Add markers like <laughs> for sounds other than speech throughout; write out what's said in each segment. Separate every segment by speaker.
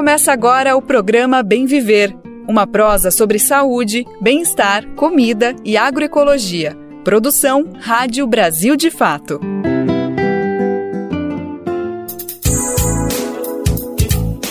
Speaker 1: Começa agora o programa Bem Viver, uma prosa sobre saúde, bem-estar, comida e agroecologia. Produção Rádio Brasil de Fato.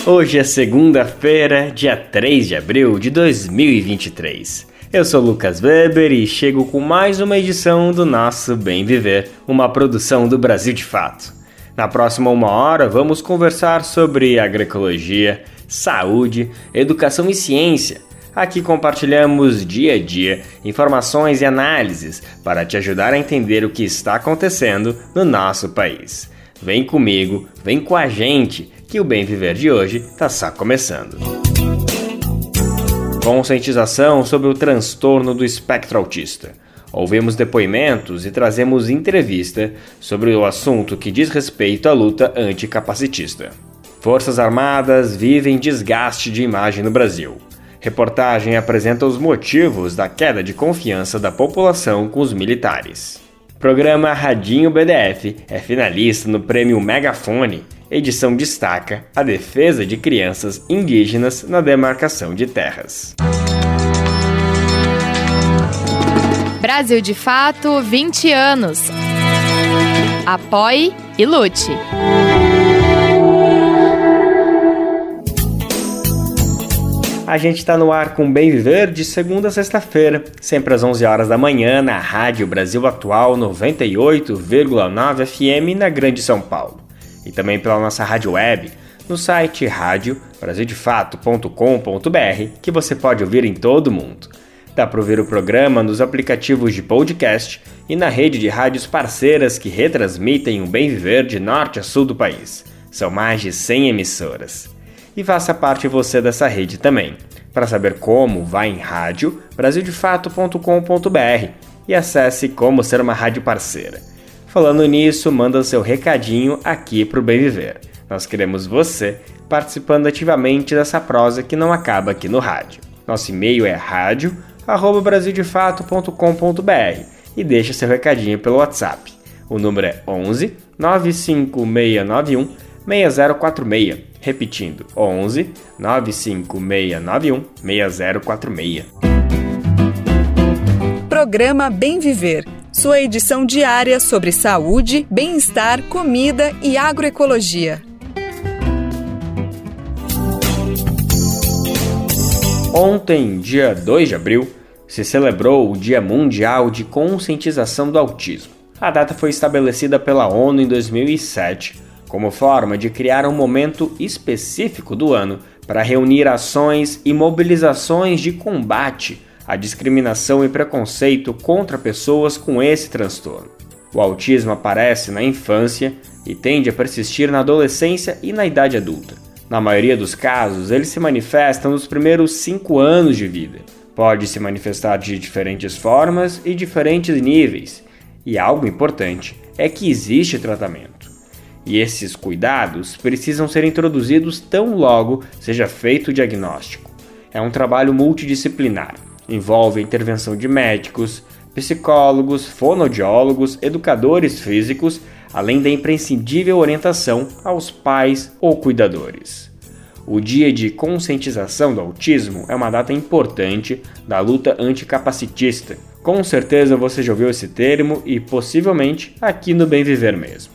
Speaker 2: Hoje é segunda-feira, dia 3 de abril de 2023. Eu sou Lucas Weber e chego com mais uma edição do nosso Bem Viver, uma produção do Brasil de Fato. Na próxima uma hora vamos conversar sobre agroecologia, saúde, educação e ciência. Aqui compartilhamos dia a dia informações e análises para te ajudar a entender o que está acontecendo no nosso país. Vem comigo, vem com a gente, que o Bem Viver de hoje está só começando conscientização sobre o transtorno do espectro autista. Ouvimos depoimentos e trazemos entrevista sobre o assunto que diz respeito à luta anticapacitista. Forças Armadas vivem desgaste de imagem no Brasil. Reportagem apresenta os motivos da queda de confiança da população com os militares. Programa Radinho BDF é finalista no prêmio Megafone edição destaca a defesa de crianças indígenas na demarcação de terras.
Speaker 3: Brasil de Fato 20 anos. Apoie e lute.
Speaker 2: A gente está no ar com Bem Viver de segunda a sexta-feira, sempre às 11 horas da manhã, na Rádio Brasil Atual 98,9 FM na Grande São Paulo e também pela nossa rádio web no site radiobrasildefato.com.br que você pode ouvir em todo o mundo. Dá para ouvir o programa nos aplicativos de podcast e na rede de rádios parceiras que retransmitem o bem viver de norte a sul do país. São mais de 100 emissoras. E faça parte você dessa rede também. Para saber como, vá em rádio brasildefato.com.br e acesse como ser uma rádio parceira. Falando nisso, manda seu recadinho aqui pro Bem Viver. Nós queremos você participando ativamente dessa prosa que não acaba aqui no rádio. Nosso e-mail é rádio@brasildefato.com.br e deixa seu recadinho pelo WhatsApp. O número é 11 95691 6046. Repetindo, 11 95691 6046.
Speaker 1: Programa Bem Viver sua edição diária sobre saúde, bem-estar, comida e agroecologia.
Speaker 2: Ontem, dia 2 de abril, se celebrou o Dia Mundial de Conscientização do Autismo. A data foi estabelecida pela ONU em 2007 como forma de criar um momento específico do ano para reunir ações e mobilizações de combate a discriminação e preconceito contra pessoas com esse transtorno. O autismo aparece na infância e tende a persistir na adolescência e na idade adulta. Na maioria dos casos, ele se manifesta nos primeiros 5 anos de vida. Pode se manifestar de diferentes formas e diferentes níveis, e algo importante é que existe tratamento. E esses cuidados precisam ser introduzidos tão logo seja feito o diagnóstico. É um trabalho multidisciplinar Envolve a intervenção de médicos, psicólogos, fonoaudiólogos, educadores físicos, além da imprescindível orientação aos pais ou cuidadores. O Dia de Conscientização do Autismo é uma data importante da luta anticapacitista. Com certeza você já ouviu esse termo e possivelmente aqui no Bem Viver mesmo.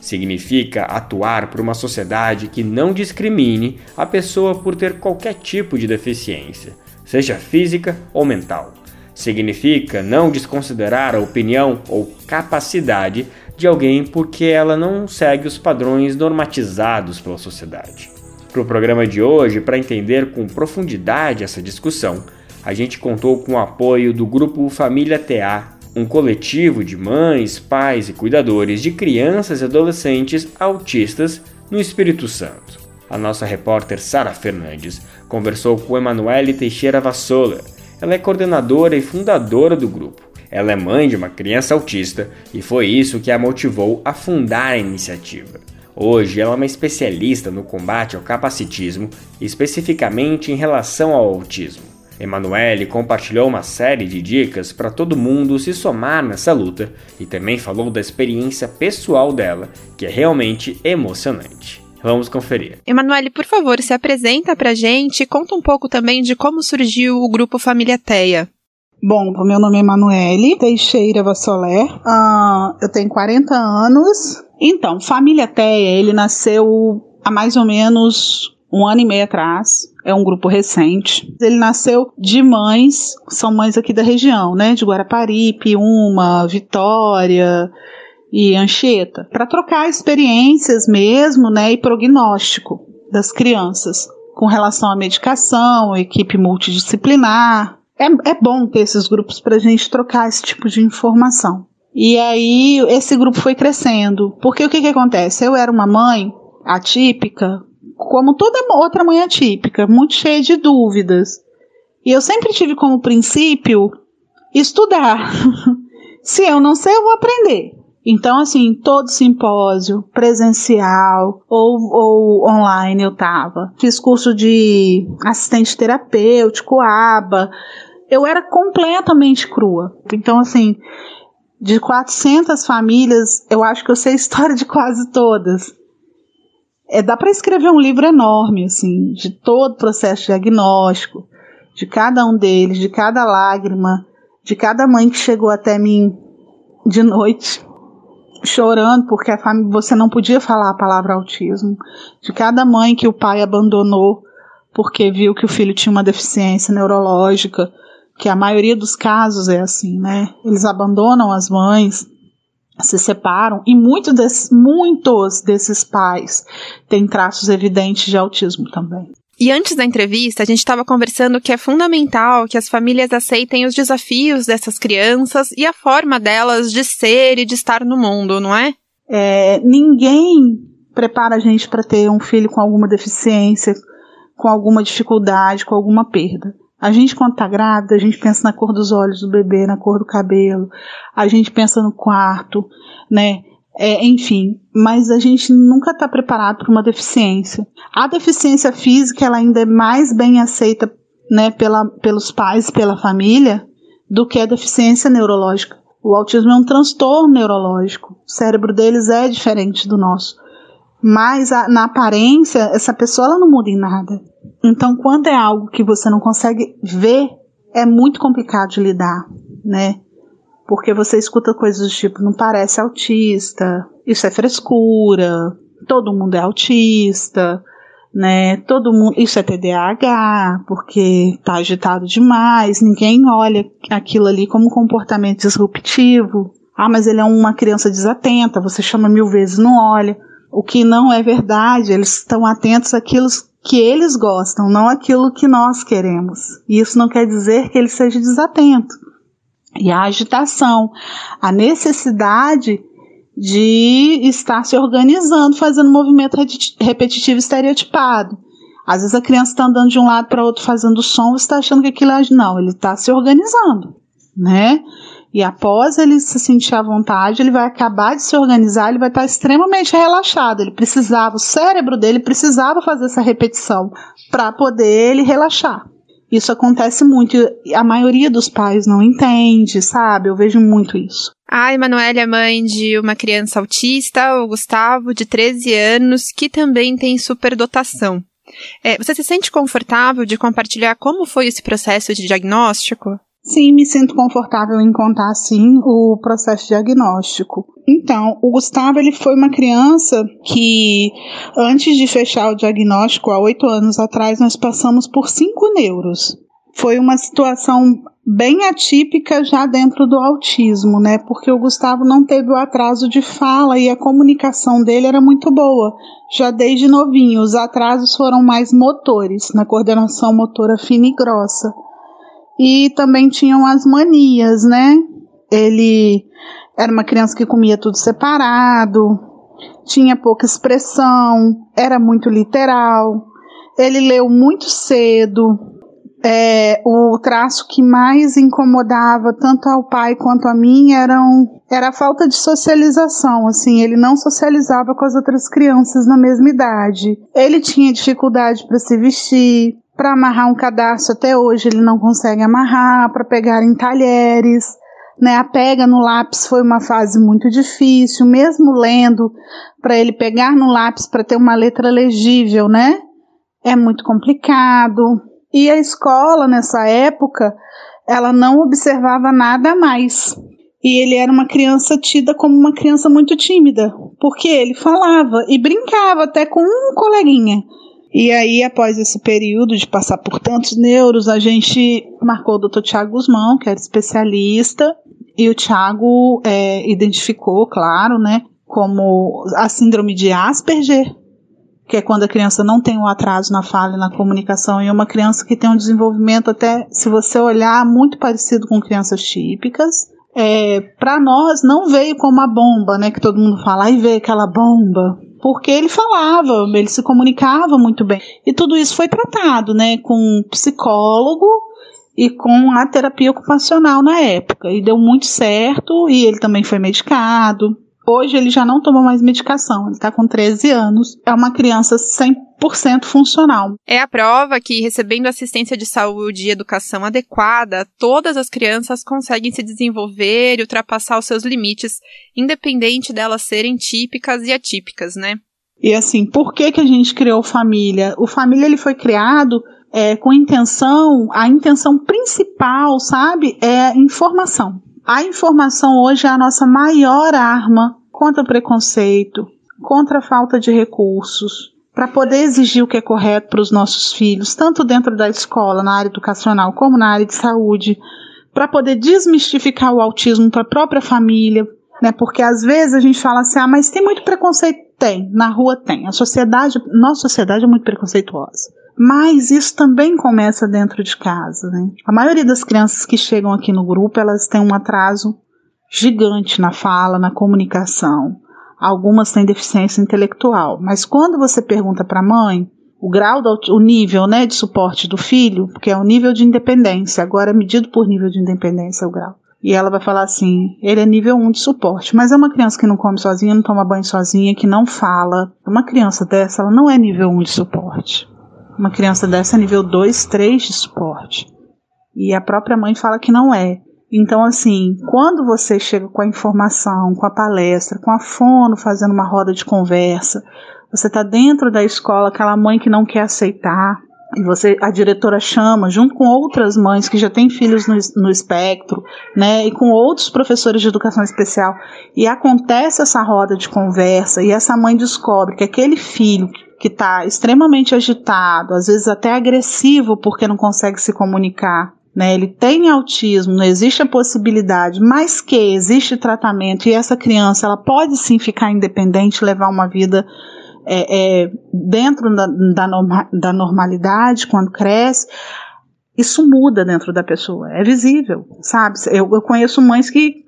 Speaker 2: Significa atuar por uma sociedade que não discrimine a pessoa por ter qualquer tipo de deficiência seja física ou mental. Significa não desconsiderar a opinião ou capacidade de alguém porque ela não segue os padrões normatizados pela sociedade. Para o programa de hoje, para entender com profundidade essa discussão, a gente contou com o apoio do grupo Família TA, um coletivo de mães, pais e cuidadores de crianças e adolescentes autistas no Espírito Santo. A nossa repórter Sara Fernandes conversou com Emanuele Teixeira Vassola. Ela é coordenadora e fundadora do grupo. Ela é mãe de uma criança autista e foi isso que a motivou a fundar a iniciativa. Hoje ela é uma especialista no combate ao capacitismo, especificamente em relação ao autismo. Emanuele compartilhou uma série de dicas para todo mundo se somar nessa luta e também falou da experiência pessoal dela, que é realmente emocionante. Vamos conferir.
Speaker 3: Emanuele, por favor, se apresenta pra gente e conta um pouco também de como surgiu o grupo Família Teia.
Speaker 4: Bom, meu nome é Emanuele Teixeira Vassoler, uh, eu tenho 40 anos. Então, Família Teia, ele nasceu há mais ou menos um ano e meio atrás. É um grupo recente. Ele nasceu de mães, são mães aqui da região, né? De Guarapari, Piúma, Vitória e Anchieta, para trocar experiências mesmo, né? E prognóstico das crianças com relação à medicação, equipe multidisciplinar. É, é bom ter esses grupos para a gente trocar esse tipo de informação. E aí esse grupo foi crescendo. Porque o que, que acontece? Eu era uma mãe atípica, como toda outra mãe atípica, muito cheia de dúvidas. E eu sempre tive como princípio estudar. <laughs> Se eu não sei, eu vou aprender. Então, assim, todo simpósio, presencial ou, ou online eu tava. Fiz curso de assistente terapêutico, aba. Eu era completamente crua. Então, assim, de 400 famílias, eu acho que eu sei a <laughs> história de quase todas. É, dá para escrever um livro enorme, assim, de todo o processo diagnóstico, de cada um deles, de cada lágrima, de cada mãe que chegou até mim de noite chorando porque a família, você não podia falar a palavra autismo, de cada mãe que o pai abandonou porque viu que o filho tinha uma deficiência neurológica, que a maioria dos casos é assim, né? Eles abandonam as mães se separam e muitos desses, muitos desses pais têm traços evidentes de autismo também.
Speaker 3: E antes da entrevista, a gente estava conversando que é fundamental que as famílias aceitem os desafios dessas crianças e a forma delas de ser e de estar no mundo, não é?
Speaker 4: é ninguém prepara a gente para ter um filho com alguma deficiência, com alguma dificuldade, com alguma perda. A gente, quando tá grávida, a gente pensa na cor dos olhos do bebê, na cor do cabelo, a gente pensa no quarto, né? É, enfim, mas a gente nunca está preparado para uma deficiência. A deficiência física ela ainda é mais bem aceita né, pela, pelos pais, pela família, do que a deficiência neurológica. O autismo é um transtorno neurológico. O cérebro deles é diferente do nosso. Mas a, na aparência, essa pessoa ela não muda em nada. Então, quando é algo que você não consegue ver, é muito complicado de lidar, né? Porque você escuta coisas do tipo, não parece autista, isso é frescura, todo mundo é autista, né? Todo mundo, isso é TDAH, porque tá agitado demais, ninguém olha aquilo ali como comportamento disruptivo. Ah, mas ele é uma criança desatenta, você chama mil vezes, não olha. O que não é verdade, eles estão atentos àquilo que eles gostam, não aquilo que nós queremos. E isso não quer dizer que ele seja desatento. E a agitação, a necessidade de estar se organizando, fazendo movimento repetitivo estereotipado. Às vezes a criança está andando de um lado para outro fazendo som, você está achando que aquilo é. Não, ele está se organizando, né? E após ele se sentir à vontade, ele vai acabar de se organizar, ele vai estar extremamente relaxado. Ele precisava, o cérebro dele precisava fazer essa repetição para poder ele relaxar. Isso acontece muito. A maioria dos pais não entende, sabe? Eu vejo muito isso.
Speaker 3: A Emanuele é mãe de uma criança autista, o Gustavo, de 13 anos, que também tem superdotação. É, você se sente confortável de compartilhar como foi esse processo de diagnóstico?
Speaker 4: Sim, me sinto confortável em contar sim o processo diagnóstico. Então, o Gustavo ele foi uma criança que antes de fechar o diagnóstico há oito anos atrás nós passamos por cinco neuros. Foi uma situação bem atípica já dentro do autismo, né? Porque o Gustavo não teve o atraso de fala e a comunicação dele era muito boa, já desde novinho. Os atrasos foram mais motores, na coordenação motora fina e grossa e também tinham as manias, né? Ele era uma criança que comia tudo separado, tinha pouca expressão, era muito literal. Ele leu muito cedo. É, o traço que mais incomodava tanto ao pai quanto a mim eram, era a falta de socialização. Assim, ele não socializava com as outras crianças na mesma idade. Ele tinha dificuldade para se vestir, para amarrar um cadastro até hoje ele não consegue amarrar, para pegar em talheres, né? A pega no lápis foi uma fase muito difícil, mesmo lendo para ele pegar no lápis para ter uma letra legível, né? É muito complicado. E a escola nessa época, ela não observava nada mais. E ele era uma criança tida como uma criança muito tímida, porque ele falava e brincava até com um coleguinha. E aí, após esse período de passar por tantos neuros, a gente marcou o Dr. Tiago Guzmão, que era especialista, e o Tiago é, identificou, claro, né, como a síndrome de Asperger, que é quando a criança não tem um atraso na fala e na comunicação, e uma criança que tem um desenvolvimento até, se você olhar, muito parecido com crianças típicas. É, para nós não veio como a bomba, né, que todo mundo fala, aí veio aquela bomba, porque ele falava, ele se comunicava muito bem. E tudo isso foi tratado, né, com um psicólogo e com a terapia ocupacional na época. E deu muito certo, e ele também foi medicado. Hoje ele já não toma mais medicação, ele está com 13 anos, é uma criança 100% funcional.
Speaker 3: É a prova que, recebendo assistência de saúde e educação adequada, todas as crianças conseguem se desenvolver e ultrapassar os seus limites, independente delas serem típicas e atípicas, né?
Speaker 4: E assim, por que, que a gente criou família? O família ele foi criado é, com intenção, a intenção principal, sabe, é informação. A informação hoje é a nossa maior arma contra o preconceito, contra a falta de recursos, para poder exigir o que é correto para os nossos filhos, tanto dentro da escola, na área educacional, como na área de saúde, para poder desmistificar o autismo para a própria família, né? Porque às vezes a gente fala assim, ah, mas tem muito preconceito. Tem, na rua tem. A sociedade, nossa sociedade é muito preconceituosa. Mas isso também começa dentro de casa, né? A maioria das crianças que chegam aqui no grupo, elas têm um atraso gigante na fala, na comunicação. Algumas têm deficiência intelectual, mas quando você pergunta para a mãe o grau, do, o nível né, de suporte do filho, porque é o nível de independência, agora é medido por nível de independência o grau. E ela vai falar assim: ele é nível 1 de suporte, mas é uma criança que não come sozinha, não toma banho sozinha, que não fala. Uma criança dessa, ela não é nível 1 de suporte. Uma criança dessa é nível 2, 3 de suporte. E a própria mãe fala que não é. Então, assim, quando você chega com a informação, com a palestra, com a fono fazendo uma roda de conversa, você está dentro da escola, aquela mãe que não quer aceitar, e você, a diretora chama, junto com outras mães que já têm filhos no, no espectro, né, e com outros professores de educação especial, e acontece essa roda de conversa, e essa mãe descobre que aquele filho que está extremamente agitado, às vezes até agressivo porque não consegue se comunicar, né? Ele tem autismo, não existe a possibilidade, mas que existe tratamento e essa criança ela pode sim ficar independente, levar uma vida é, é, dentro da, da, norma, da normalidade quando cresce. Isso muda dentro da pessoa, é visível, sabe? Eu, eu conheço mães que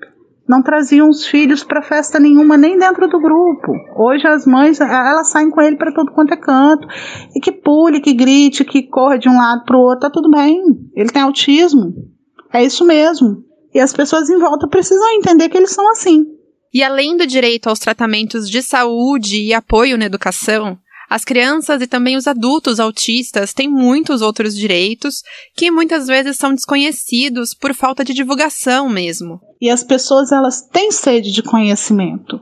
Speaker 4: não traziam os filhos para festa nenhuma, nem dentro do grupo. Hoje as mães, elas saem com ele para todo quanto é canto. E que pule, que grite, que corra de um lado para o outro, tá tudo bem. Ele tem autismo. É isso mesmo. E as pessoas em volta precisam entender que eles são assim.
Speaker 3: E além do direito aos tratamentos de saúde e apoio na educação, as crianças e também os adultos autistas têm muitos outros direitos que muitas vezes são desconhecidos por falta de divulgação mesmo.
Speaker 4: E as pessoas elas têm sede de conhecimento.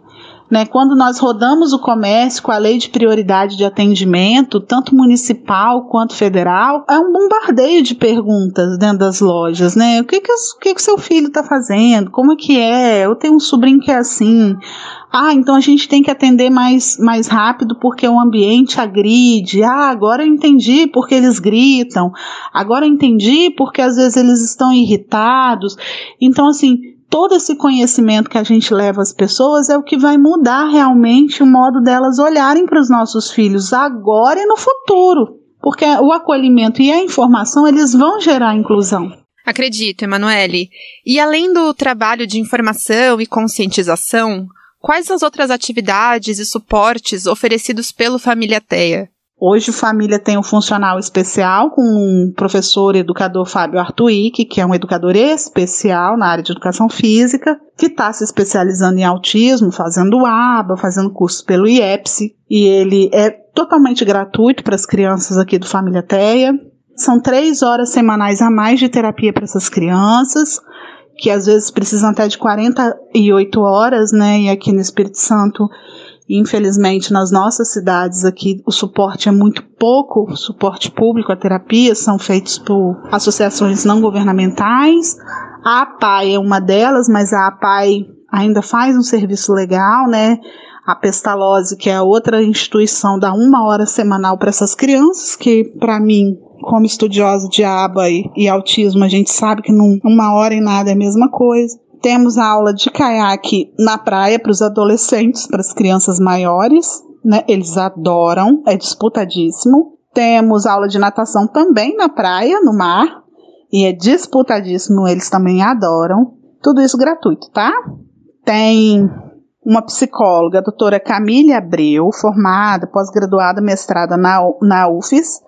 Speaker 4: Né, quando nós rodamos o comércio com a lei de prioridade de atendimento, tanto municipal quanto federal, é um bombardeio de perguntas dentro das lojas, né? O que que, o que, que seu filho está fazendo? Como é que é? Eu tenho um sobrinho que é assim. Ah, então a gente tem que atender mais, mais rápido porque o ambiente agride. Ah, agora eu entendi porque eles gritam. Agora eu entendi porque às vezes eles estão irritados. Então, assim, todo esse conhecimento que a gente leva às pessoas é o que vai mudar realmente o modo delas olharem para os nossos filhos agora e no futuro. Porque o acolhimento e a informação, eles vão gerar inclusão.
Speaker 3: Acredito, Emanuele. E além do trabalho de informação e conscientização, Quais as outras atividades e suportes oferecidos pelo Família Teia?
Speaker 4: Hoje, Família tem um funcional especial com o professor educador Fábio Artuic, que é um educador especial na área de educação física, que está se especializando em autismo, fazendo ABA, fazendo curso pelo IEPSE, e ele é totalmente gratuito para as crianças aqui do Família Teia. São três horas semanais a mais de terapia para essas crianças que às vezes precisam até de 48 horas, né? E aqui no Espírito Santo, infelizmente, nas nossas cidades aqui, o suporte é muito pouco, o suporte público, a terapia são feitos por associações não governamentais. A APAI é uma delas, mas a APAI ainda faz um serviço legal, né? A Pestalozzi, que é outra instituição, dá uma hora semanal para essas crianças, que para mim como estudiosa de aba e, e autismo, a gente sabe que num, uma hora e nada é a mesma coisa. Temos a aula de caiaque na praia para os adolescentes, para as crianças maiores, né? Eles adoram, é disputadíssimo. Temos aula de natação também na praia, no mar, e é disputadíssimo, eles também adoram. Tudo isso gratuito, tá? Tem uma psicóloga, a doutora Camille Abreu, formada, pós-graduada, mestrada na, na UFES,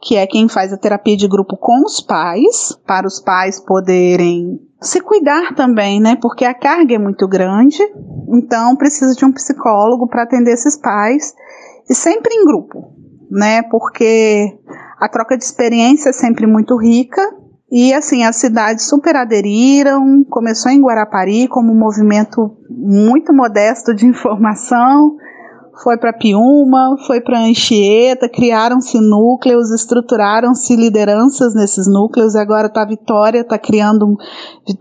Speaker 4: que é quem faz a terapia de grupo com os pais, para os pais poderem se cuidar também, né? Porque a carga é muito grande, então precisa de um psicólogo para atender esses pais e sempre em grupo, né? Porque a troca de experiência é sempre muito rica e assim as cidades super aderiram. Começou em Guarapari como um movimento muito modesto de <laughs> informação foi para Piuma, foi para Anchieta, criaram-se núcleos, estruturaram-se lideranças nesses núcleos, agora tá Vitória, tá criando um,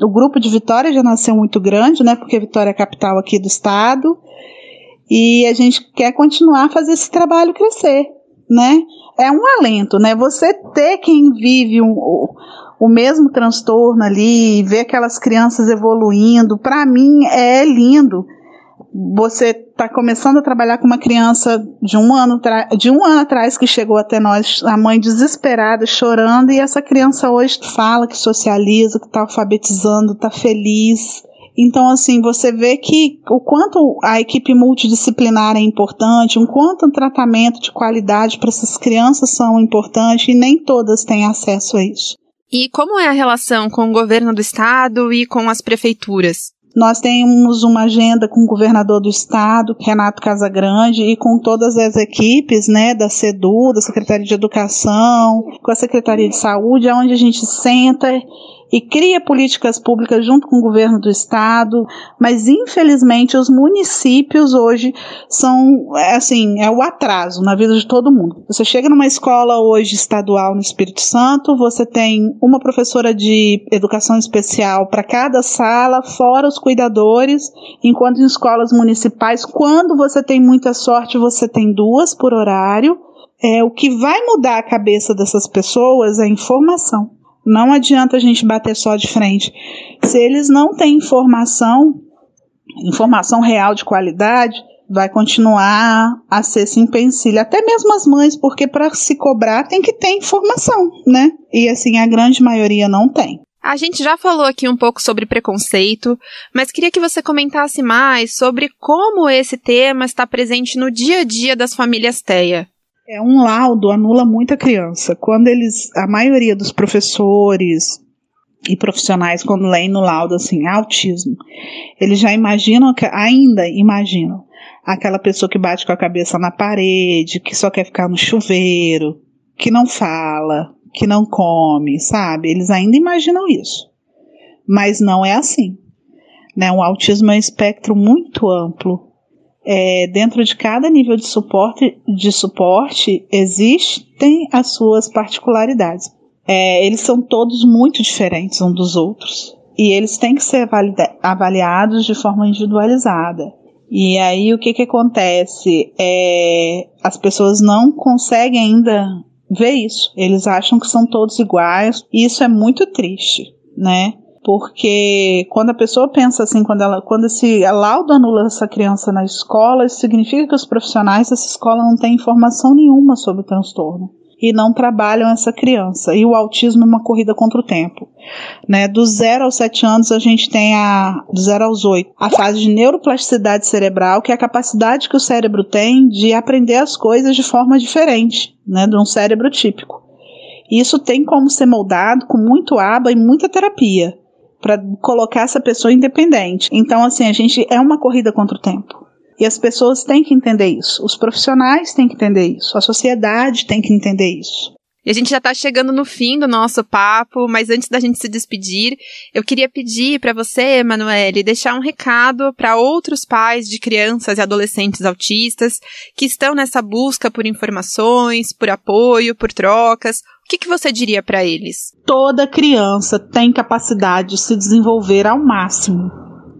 Speaker 4: o grupo de Vitória já nasceu muito grande, né, porque Vitória é a capital aqui do estado, e a gente quer continuar a fazer esse trabalho crescer, né, é um alento, né, você ter quem vive um, o mesmo transtorno ali, ver aquelas crianças evoluindo, para mim é lindo, você está começando a trabalhar com uma criança de um ano de um ano atrás que chegou até nós, a mãe desesperada, chorando, e essa criança hoje fala que socializa, que está alfabetizando, está feliz. Então, assim, você vê que o quanto a equipe multidisciplinar é importante, o quanto o tratamento de qualidade para essas crianças são importantes e nem todas têm acesso a isso.
Speaker 3: E como é a relação com o governo do estado e com as prefeituras?
Speaker 4: Nós temos uma agenda com o governador do estado, Renato Casagrande, e com todas as equipes, né, da SEDU, da Secretaria de Educação, com a Secretaria de Saúde, onde a gente senta e cria políticas públicas junto com o governo do estado, mas infelizmente os municípios hoje são, é, assim, é o atraso na vida de todo mundo. Você chega numa escola hoje estadual no Espírito Santo, você tem uma professora de educação especial para cada sala, fora os cuidadores, enquanto em escolas municipais, quando você tem muita sorte, você tem duas por horário. É, o que vai mudar a cabeça dessas pessoas é a informação. Não adianta a gente bater só de frente. Se eles não têm informação, informação real de qualidade, vai continuar a ser sem empecilho. Até mesmo as mães, porque para se cobrar tem que ter informação, né? E assim, a grande maioria não tem.
Speaker 3: A gente já falou aqui um pouco sobre preconceito, mas queria que você comentasse mais sobre como esse tema está presente no dia a dia das famílias TEA.
Speaker 4: É, um laudo anula muita criança. Quando eles, a maioria dos professores e profissionais, quando leem no laudo assim, autismo, eles já imaginam, que, ainda imaginam, aquela pessoa que bate com a cabeça na parede, que só quer ficar no chuveiro, que não fala, que não come, sabe? Eles ainda imaginam isso. Mas não é assim. Né? O autismo é um espectro muito amplo é, dentro de cada nível de suporte, de suporte existem as suas particularidades. É, eles são todos muito diferentes uns dos outros e eles têm que ser avaliados de forma individualizada. E aí o que, que acontece? É, as pessoas não conseguem ainda ver isso. Eles acham que são todos iguais e isso é muito triste, né? Porque quando a pessoa pensa assim, quando ela, quando esse laudo anula essa criança na escola, isso significa que os profissionais dessa escola não têm informação nenhuma sobre o transtorno e não trabalham essa criança. E o autismo é uma corrida contra o tempo. Né? Do zero aos sete anos, a gente tem a. Do zero aos oito, a fase de neuroplasticidade cerebral, que é a capacidade que o cérebro tem de aprender as coisas de forma diferente, né? De um cérebro típico. Isso tem como ser moldado com muito aba e muita terapia para colocar essa pessoa independente. Então, assim, a gente é uma corrida contra o tempo. E as pessoas têm que entender isso. Os profissionais têm que entender isso. A sociedade tem que entender isso.
Speaker 3: E a gente já está chegando no fim do nosso papo, mas antes da gente se despedir, eu queria pedir para você, Emanuele, deixar um recado para outros pais de crianças e adolescentes autistas que estão nessa busca por informações, por apoio, por trocas. Que, que você diria para eles?
Speaker 4: Toda criança tem capacidade de se desenvolver ao máximo.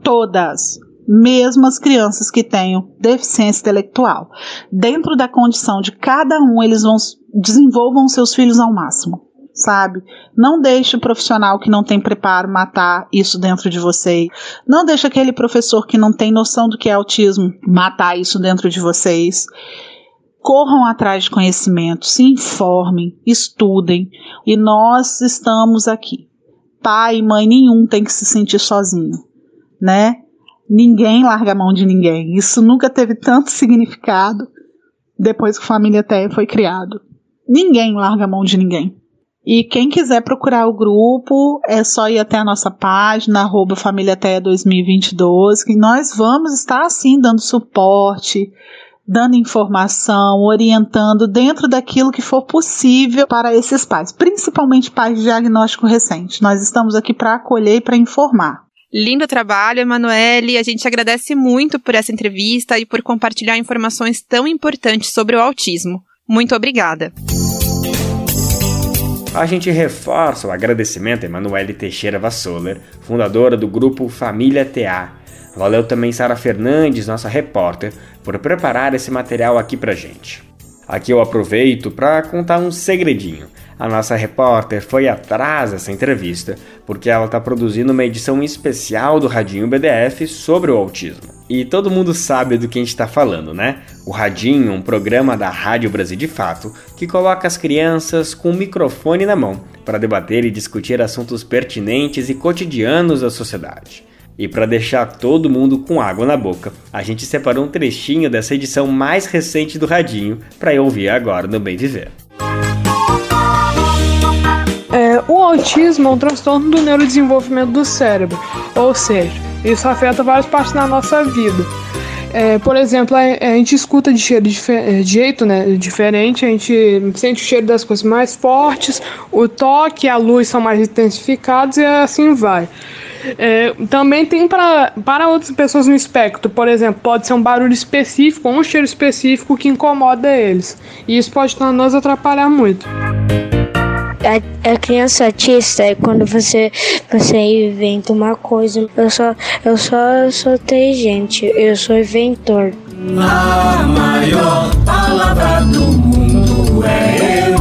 Speaker 4: Todas mesmo as crianças que tenham deficiência intelectual. Dentro da condição de cada um, eles vão desenvolvam seus filhos ao máximo, sabe? Não deixe o profissional que não tem preparo matar isso dentro de vocês. Não deixe aquele professor que não tem noção do que é autismo matar isso dentro de vocês. Corram atrás de conhecimento, se informem, estudem e nós estamos aqui. Pai e mãe nenhum tem que se sentir sozinho, né? Ninguém larga a mão de ninguém. Isso nunca teve tanto <laughs> significado depois que a Família Teia foi criado. Ninguém larga a mão de ninguém. E quem quiser procurar o grupo, é só ir até a nossa página, arroba Família Teia 2022, que nós vamos estar assim dando suporte, dando informação, orientando dentro daquilo que for possível para esses pais, principalmente pais de diagnóstico recente. Nós estamos aqui para acolher e para informar.
Speaker 3: Lindo trabalho, Emanuele. A gente agradece muito por essa entrevista e por compartilhar informações tão importantes sobre o autismo. Muito obrigada.
Speaker 2: A gente reforça o agradecimento a Emanuele Teixeira Vassoler, fundadora do grupo Família TA. Valeu também Sara Fernandes, nossa repórter, por preparar esse material aqui pra gente. Aqui eu aproveito para contar um segredinho. A nossa repórter foi atrás dessa entrevista porque ela está produzindo uma edição especial do Radinho BDF sobre o autismo. E todo mundo sabe do que a gente está falando, né? O Radinho, um programa da Rádio Brasil de Fato, que coloca as crianças com o microfone na mão para debater e discutir assuntos pertinentes e cotidianos da sociedade. E para deixar todo mundo com água na boca, a gente separou um trechinho dessa edição mais recente do Radinho para eu ouvir agora no Bem Viver.
Speaker 5: É, o autismo é um transtorno do neurodesenvolvimento do cérebro, ou seja, isso afeta várias partes da nossa vida. É, por exemplo, a, a, gente escuta de cheiro de jeito né, diferente, a gente sente o cheiro das coisas mais fortes, o toque e a luz são mais intensificados e assim vai. É, também tem pra, para outras pessoas no espectro, por exemplo, pode ser um barulho específico ou um cheiro específico que incomoda eles. E isso pode nos atrapalhar muito
Speaker 6: a, a criança autista é quando você, você inventa uma coisa. Eu só, eu só sou inteligente, eu sou inventor. A maior palavra do mundo é eu.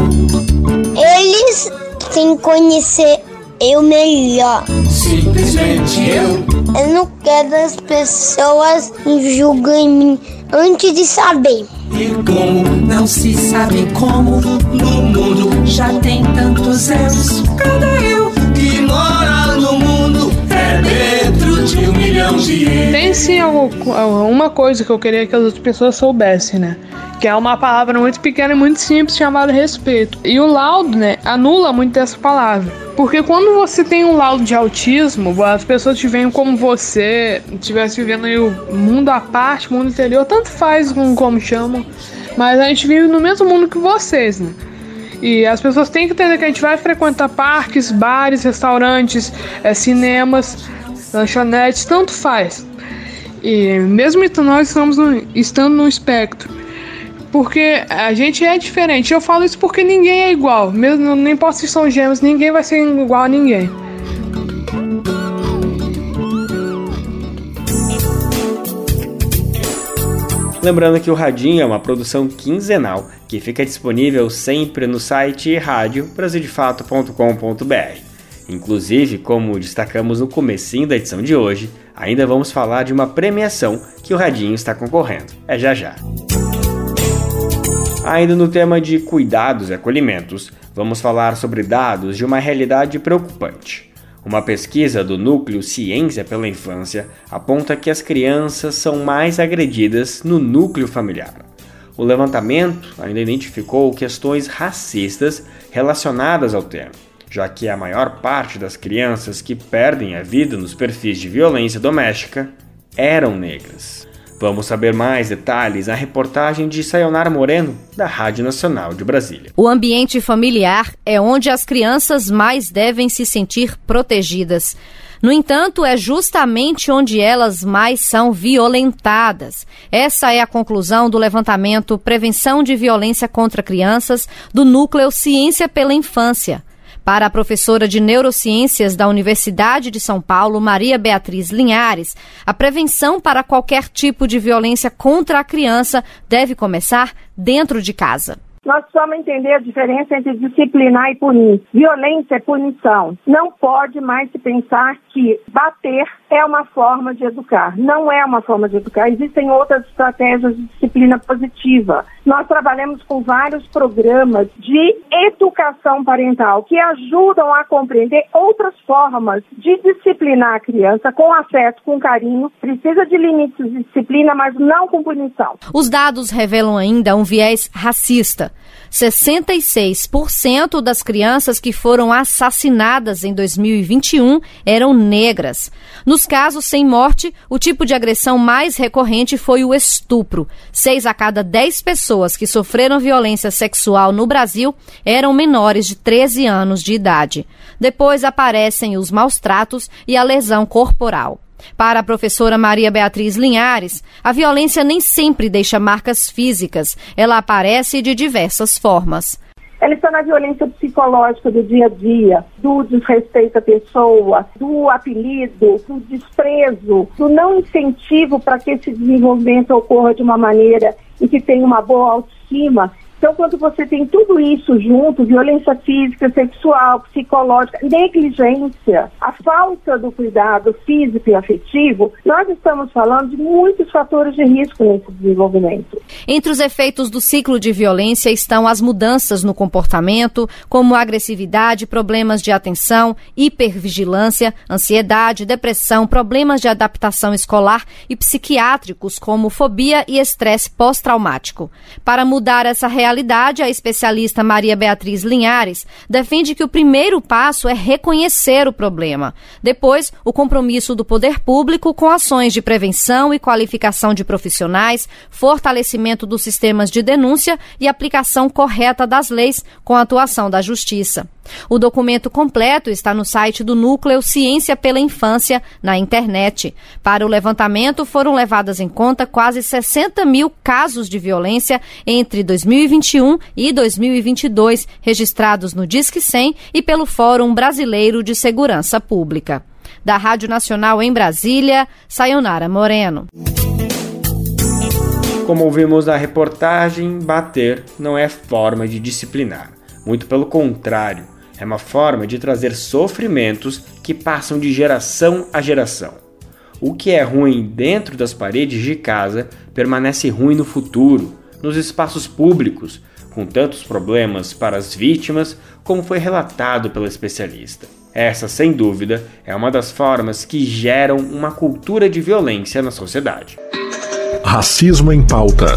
Speaker 6: Eles têm que conhecer eu melhor. Simplesmente eu. Eu não quero as pessoas julgarem mim antes de saber. E como não se sabe como. No mundo já tem tantos eus. Cada eu que mora no mundo é dentro
Speaker 5: Tem sim uma coisa que eu queria que as outras pessoas soubessem, né? Que é uma palavra muito pequena e muito simples chamada respeito. E o laudo, né, anula muito dessa palavra. Porque quando você tem um laudo de autismo, as pessoas te veem como você estivesse vivendo o mundo à parte, mundo interior, tanto faz como chamam. Mas a gente vive no mesmo mundo que vocês, né? E as pessoas têm que entender que a gente vai frequentar parques, bares, restaurantes, é, cinemas, lanchonetes, tanto faz. E mesmo nós estamos no, estando no espectro, porque a gente é diferente. Eu falo isso porque ninguém é igual. Mesmo nem posso são gêmeos, ninguém vai ser igual a ninguém.
Speaker 2: Lembrando que o Radinho é uma produção quinzenal que fica disponível sempre no site radiobrasildefato.com.br. Inclusive, como destacamos no comecinho da edição de hoje, ainda vamos falar de uma premiação que o Radinho está concorrendo. É já já. Ainda no tema de cuidados e acolhimentos, vamos falar sobre dados de uma realidade preocupante. Uma pesquisa do Núcleo Ciência pela Infância aponta que as crianças são mais agredidas no núcleo familiar. O levantamento ainda identificou questões racistas relacionadas ao tema, já que a maior parte das crianças que perdem a vida nos perfis de violência doméstica eram negras. Vamos saber mais detalhes na reportagem de Sayonara Moreno, da Rádio Nacional de Brasília.
Speaker 7: O ambiente familiar é onde as crianças mais devem se sentir protegidas. No entanto, é justamente onde elas mais são violentadas. Essa é a conclusão do levantamento Prevenção de Violência contra Crianças do Núcleo Ciência pela Infância. Para a professora de Neurociências da Universidade de São Paulo, Maria Beatriz Linhares, a prevenção para qualquer tipo de violência contra a criança deve começar dentro de casa.
Speaker 8: Nós precisamos entender a diferença entre disciplinar e punir. Violência é punição. Não pode mais se pensar que bater é uma forma de educar. Não é uma forma de educar. Existem outras estratégias de disciplina positiva. Nós trabalhamos com vários programas de educação parental que ajudam a compreender outras formas de disciplinar a criança com afeto, com carinho. Precisa de limites de disciplina, mas não com punição.
Speaker 7: Os dados revelam ainda um viés racista. 66% das crianças que foram assassinadas em 2021 eram negras. Nos casos sem morte, o tipo de agressão mais recorrente foi o estupro. Seis a cada dez pessoas que sofreram violência sexual no Brasil eram menores de 13 anos de idade. Depois aparecem os maus tratos e a lesão corporal. Para a professora Maria Beatriz Linhares, a violência nem sempre deixa marcas físicas, ela aparece de diversas formas.
Speaker 8: Ela está na violência psicológica do dia a dia, do desrespeito à pessoa, do apelido, do desprezo, do não incentivo para que esse desenvolvimento ocorra de uma maneira e que tenha uma boa autoestima. Então, quando você tem tudo isso junto, violência física, sexual, psicológica, negligência, a falta do cuidado físico e afetivo, nós estamos falando de muitos fatores de risco nesse desenvolvimento.
Speaker 7: Entre os efeitos do ciclo de violência estão as mudanças no comportamento, como agressividade, problemas de atenção, hipervigilância, ansiedade, depressão, problemas de adaptação escolar e psiquiátricos, como fobia e estresse pós-traumático. Para mudar essa realidade, realidade, a especialista Maria Beatriz Linhares defende que o primeiro passo é reconhecer o problema. Depois, o compromisso do poder público com ações de prevenção e qualificação de profissionais, fortalecimento dos sistemas de denúncia e aplicação correta das leis com a atuação da justiça. O documento completo está no site do Núcleo Ciência pela Infância, na internet. Para o levantamento, foram levadas em conta quase 60 mil casos de violência entre 2021 e 2022, registrados no Disque 100 e pelo Fórum Brasileiro de Segurança Pública. Da Rádio Nacional em Brasília, Sayonara Moreno.
Speaker 2: Como ouvimos na reportagem, bater não é forma de disciplinar. Muito pelo contrário é uma forma de trazer sofrimentos que passam de geração a geração. O que é ruim dentro das paredes de casa permanece ruim no futuro, nos espaços públicos, com tantos problemas para as vítimas, como foi relatado pela especialista. Essa, sem dúvida, é uma das formas que geram uma cultura de violência na sociedade.
Speaker 9: Racismo em pauta.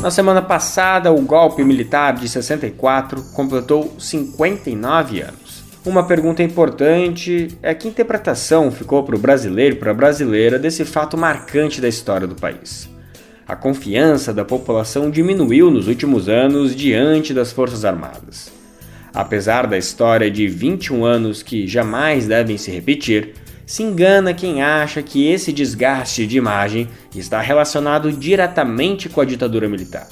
Speaker 2: Na semana passada, o golpe militar de 64 completou 59 anos. Uma pergunta importante é que interpretação ficou para o brasileiro e para a brasileira desse fato marcante da história do país. A confiança da população diminuiu nos últimos anos diante das Forças Armadas. Apesar da história de 21 anos que jamais devem se repetir, se engana quem acha que esse desgaste de imagem está relacionado diretamente com a ditadura militar.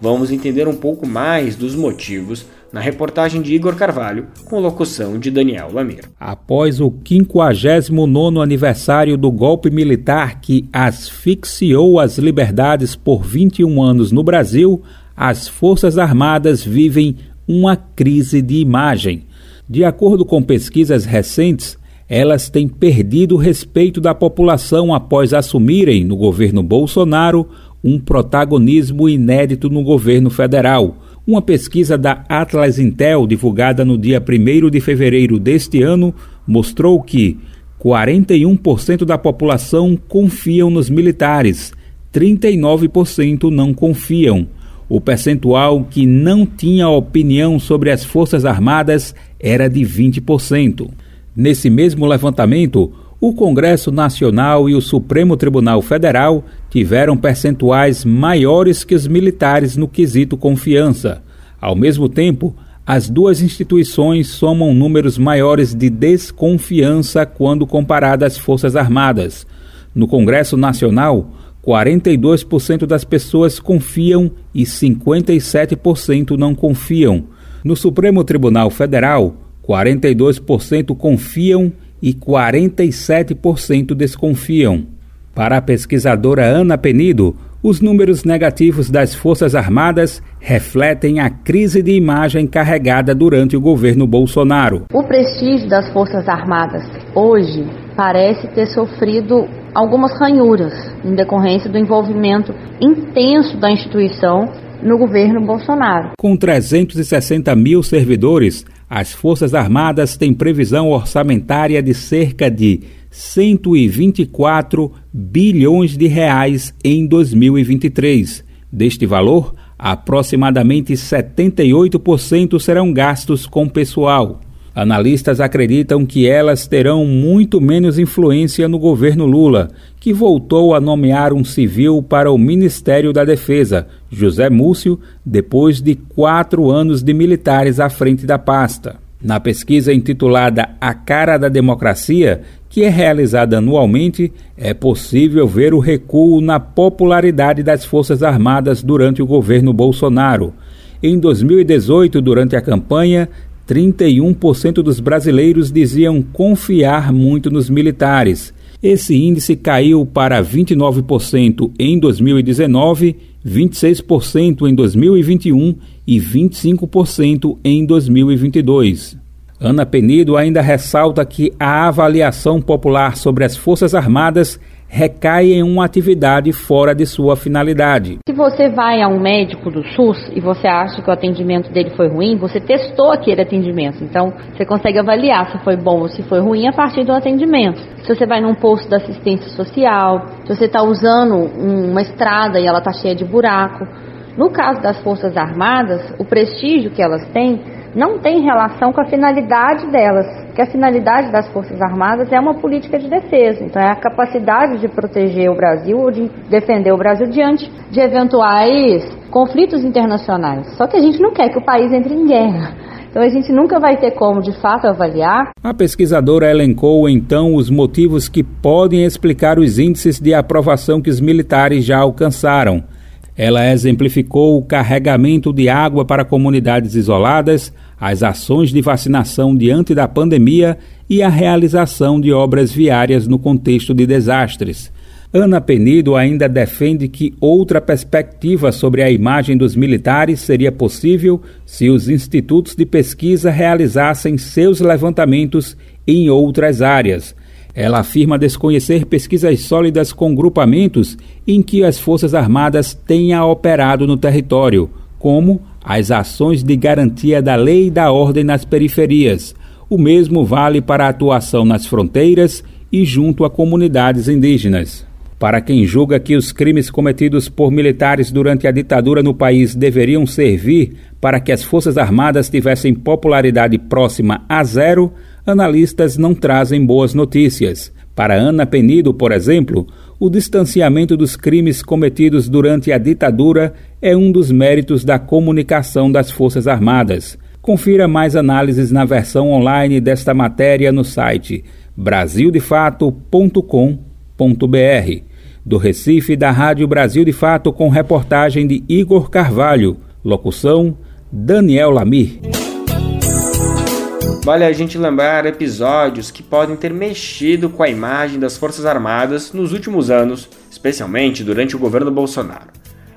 Speaker 2: Vamos entender um pouco mais dos motivos na reportagem de Igor Carvalho, com locução de Daniel Lamir.
Speaker 10: Após o 59 aniversário do golpe militar que asfixiou as liberdades por 21 anos no Brasil, as Forças Armadas vivem uma crise de imagem. De acordo com pesquisas recentes, elas têm perdido o respeito da população após assumirem, no governo Bolsonaro, um protagonismo inédito no governo federal. Uma pesquisa da Atlas Intel, divulgada no dia 1 de fevereiro deste ano, mostrou que 41% da população confiam nos militares, 39% não confiam. O percentual que não tinha opinião sobre as Forças Armadas era de 20%. Nesse mesmo levantamento, o Congresso Nacional e o Supremo Tribunal Federal tiveram percentuais maiores que os militares no quesito confiança. Ao mesmo tempo, as duas instituições somam números maiores de desconfiança quando comparadas às Forças Armadas. No Congresso Nacional, 42% das pessoas confiam e 57% não confiam. No Supremo Tribunal Federal, 42% confiam e 47% desconfiam. Para a pesquisadora Ana Penido, os números negativos das Forças Armadas refletem a crise de imagem carregada durante o governo Bolsonaro.
Speaker 11: O prestígio das Forças Armadas hoje parece ter sofrido algumas ranhuras em decorrência do envolvimento intenso da instituição no governo Bolsonaro.
Speaker 10: Com 360 mil servidores, as Forças Armadas têm previsão orçamentária de cerca de 124 bilhões de reais em 2023. Deste valor, aproximadamente 78% serão gastos com pessoal. Analistas acreditam que elas terão muito menos influência no governo Lula, que voltou a nomear um civil para o Ministério da Defesa, José Múcio, depois de quatro anos de militares à frente da pasta. Na pesquisa intitulada A Cara da Democracia, que é realizada anualmente, é possível ver o recuo na popularidade das Forças Armadas durante o governo Bolsonaro. Em 2018, durante a campanha, 31% dos brasileiros diziam confiar muito nos militares. Esse índice caiu para 29% em 2019, 26% em 2021 e 25% em 2022. Ana Penido ainda ressalta que a avaliação popular sobre as Forças Armadas recai em uma atividade fora de sua finalidade.
Speaker 11: Se você vai a um médico do SUS e você acha que o atendimento dele foi ruim, você testou aquele atendimento. Então, você consegue avaliar se foi bom ou se foi ruim a partir do atendimento. Se você vai num posto da assistência social, se você está usando uma estrada e ela está cheia de buraco. No caso das Forças Armadas, o prestígio que elas têm não tem relação com a finalidade delas, que a finalidade das Forças Armadas é uma política de defesa, então é a capacidade de proteger o Brasil ou de defender o Brasil diante de eventuais conflitos internacionais. Só que a gente não quer que o país entre em guerra. Então a gente nunca vai ter como de fato avaliar.
Speaker 10: A pesquisadora elencou então os motivos que podem explicar os índices de aprovação que os militares já alcançaram. Ela exemplificou o carregamento de água para comunidades isoladas, as ações de vacinação diante da pandemia e a realização de obras viárias no contexto de desastres. Ana Penido ainda defende que outra perspectiva sobre a imagem dos militares seria possível se os institutos de pesquisa realizassem seus levantamentos em outras áreas. Ela afirma desconhecer pesquisas sólidas com grupamentos em que as Forças Armadas tenham operado no território, como as ações de garantia da lei e da ordem nas periferias. O mesmo vale para a atuação nas fronteiras e junto a comunidades indígenas. Para quem julga que os crimes cometidos por militares durante a ditadura no país deveriam servir para que as Forças Armadas tivessem popularidade próxima a zero, analistas não trazem boas notícias. Para Ana Penido, por exemplo, o distanciamento dos crimes cometidos durante a ditadura é um dos méritos da comunicação das Forças Armadas. Confira mais análises na versão online desta matéria no site brasildefato.com.br. Do Recife, da Rádio Brasil de Fato, com reportagem de Igor Carvalho. Locução: Daniel Lamir.
Speaker 2: Vale a gente lembrar episódios que podem ter mexido com a imagem das Forças Armadas nos últimos anos, especialmente durante o governo Bolsonaro.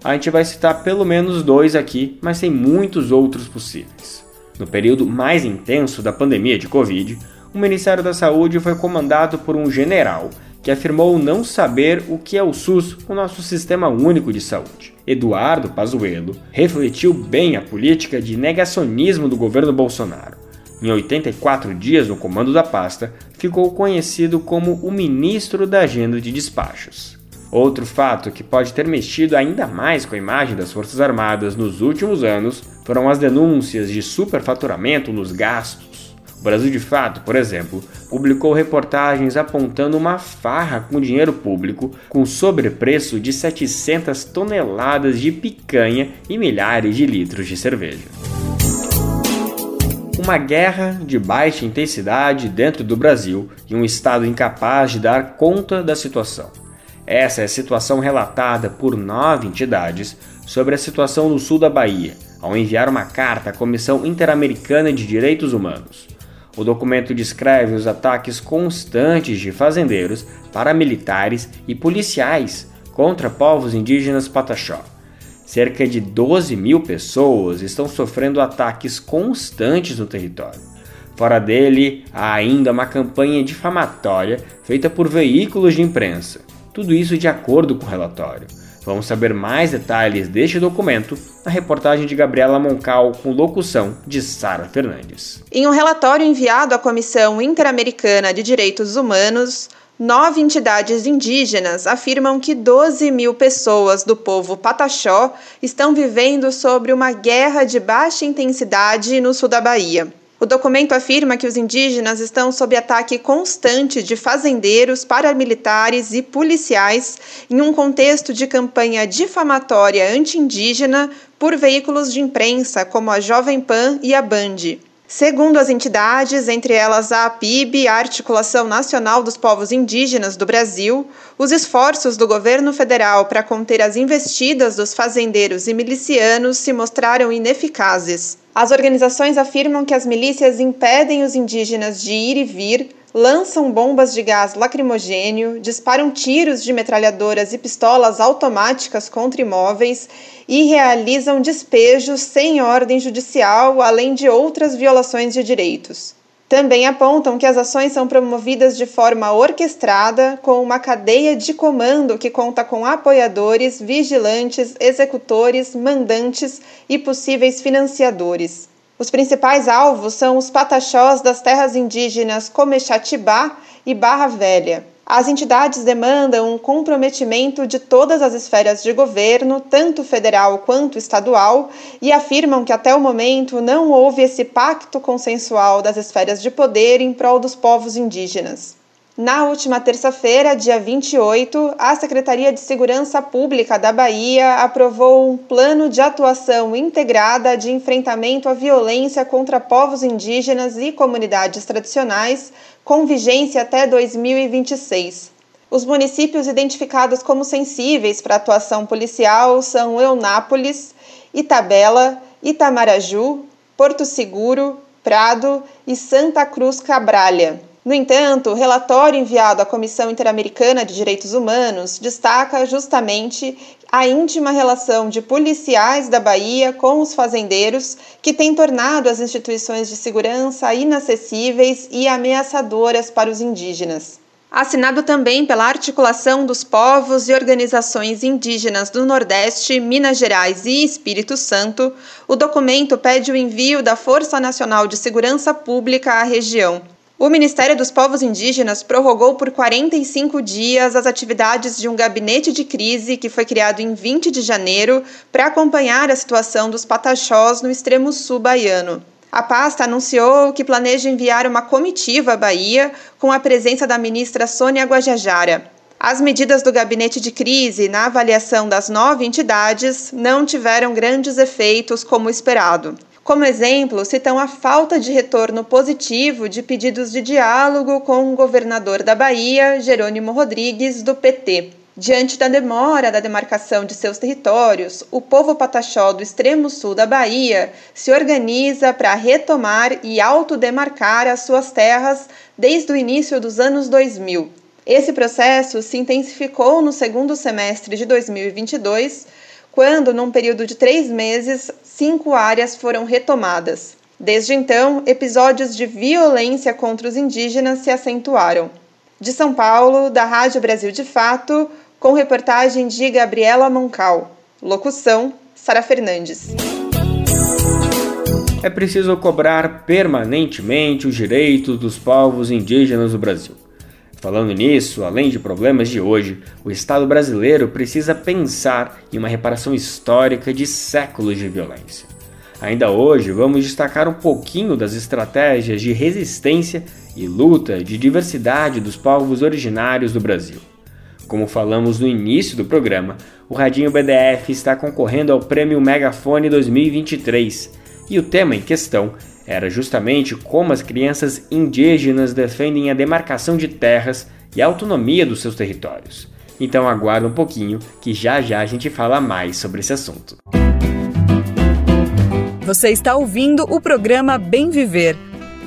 Speaker 2: A gente vai citar pelo menos dois aqui, mas tem muitos outros possíveis. No período mais intenso da pandemia de Covid, o Ministério da Saúde foi comandado por um general que afirmou não saber o que é o SUS, o nosso Sistema Único de Saúde. Eduardo Pazuello refletiu bem a política de negacionismo do governo Bolsonaro. Em 84 dias no comando da pasta, ficou conhecido como o ministro da agenda de despachos. Outro fato que pode ter mexido ainda mais com a imagem das Forças Armadas nos últimos anos foram as denúncias de superfaturamento nos gastos o Brasil de Fato, por exemplo, publicou reportagens apontando uma farra com dinheiro público com sobrepreço de 700 toneladas de picanha e milhares de litros de cerveja. Uma guerra de baixa intensidade dentro do Brasil e um Estado incapaz de dar conta da situação. Essa é a situação relatada por nove entidades sobre a situação no sul da Bahia, ao enviar uma carta à Comissão Interamericana de Direitos Humanos. O documento descreve os ataques constantes de fazendeiros, paramilitares e policiais contra povos indígenas Pataxó. Cerca de 12 mil pessoas estão sofrendo ataques constantes no território. Fora dele, há ainda uma campanha difamatória feita por veículos de imprensa. Tudo isso de acordo com o relatório. Vamos saber mais detalhes deste documento na reportagem de Gabriela Moncal com locução de Sara Fernandes.
Speaker 3: Em um relatório enviado à Comissão Interamericana de Direitos Humanos, nove entidades indígenas afirmam que 12 mil pessoas do povo Pataxó estão vivendo sobre uma guerra de baixa intensidade no sul da Bahia. O documento afirma que os indígenas estão sob ataque constante de fazendeiros, paramilitares e policiais em um contexto de campanha difamatória anti-indígena por veículos de imprensa como a Jovem Pan e a Band. Segundo as entidades, entre elas a APIB, a Articulação Nacional dos Povos Indígenas do Brasil, os esforços do governo federal para conter as investidas dos fazendeiros e milicianos se mostraram ineficazes. As organizações afirmam que as milícias impedem os indígenas de ir e vir, lançam bombas de gás lacrimogênio, disparam tiros de metralhadoras e pistolas automáticas contra imóveis e realizam despejos sem ordem judicial, além de outras violações de direitos. Também apontam que as ações são promovidas de forma orquestrada, com uma cadeia de comando que conta com apoiadores, vigilantes, executores, mandantes e possíveis financiadores. Os principais alvos são os pataxós das terras indígenas Comexatibá e Barra Velha. As entidades demandam um comprometimento de todas as esferas de governo, tanto federal quanto estadual, e afirmam que até o momento não houve esse pacto consensual das esferas de poder em prol dos povos indígenas. Na última terça-feira, dia 28, a Secretaria de Segurança Pública da Bahia aprovou um plano de atuação integrada de enfrentamento à violência contra povos indígenas e comunidades tradicionais com vigência até 2026. Os municípios identificados como sensíveis para atuação policial são Eunápolis, Itabela, Itamaraju, Porto Seguro, Prado e Santa Cruz Cabralha. No entanto, o relatório enviado à Comissão Interamericana de Direitos Humanos destaca justamente a íntima relação de policiais da Bahia com os fazendeiros, que tem tornado as instituições de segurança inacessíveis e ameaçadoras para os indígenas. Assinado também pela Articulação dos Povos e Organizações Indígenas do Nordeste, Minas Gerais e Espírito Santo, o documento pede o envio da Força Nacional de Segurança Pública à região. O Ministério dos Povos Indígenas prorrogou por 45 dias as atividades de um gabinete de crise que foi criado em 20 de janeiro para acompanhar a situação dos pataxós no extremo sul baiano. A pasta anunciou que planeja enviar uma comitiva à Bahia com a presença da ministra Sônia Guajajara. As medidas do gabinete de crise, na avaliação das nove entidades, não tiveram grandes efeitos como esperado. Como exemplo, citam a falta de retorno positivo de pedidos de diálogo com o governador da Bahia, Jerônimo Rodrigues, do PT. Diante da demora da demarcação de seus territórios, o povo pataxó do extremo sul da Bahia se organiza para retomar e autodemarcar as suas terras desde o início dos anos 2000. Esse processo se intensificou no segundo semestre de 2022 quando, num período de três meses, cinco áreas foram retomadas. Desde então, episódios de violência contra os indígenas se acentuaram. De São Paulo, da Rádio Brasil de Fato, com reportagem de Gabriela Moncal. Locução: Sara Fernandes.
Speaker 2: É preciso cobrar permanentemente os direitos dos povos indígenas do Brasil. Falando nisso, além de problemas de hoje, o Estado brasileiro precisa pensar em uma reparação histórica de séculos de violência. Ainda hoje, vamos destacar um pouquinho das estratégias de resistência e luta de diversidade dos povos originários do Brasil. Como falamos no início do programa, o Radinho BDF está concorrendo ao Prêmio Megafone 2023 e o tema em questão era justamente como as crianças indígenas defendem a demarcação de terras e a autonomia dos seus territórios. Então aguarda um pouquinho que já já a gente fala mais sobre esse assunto.
Speaker 1: Você está ouvindo o programa Bem Viver,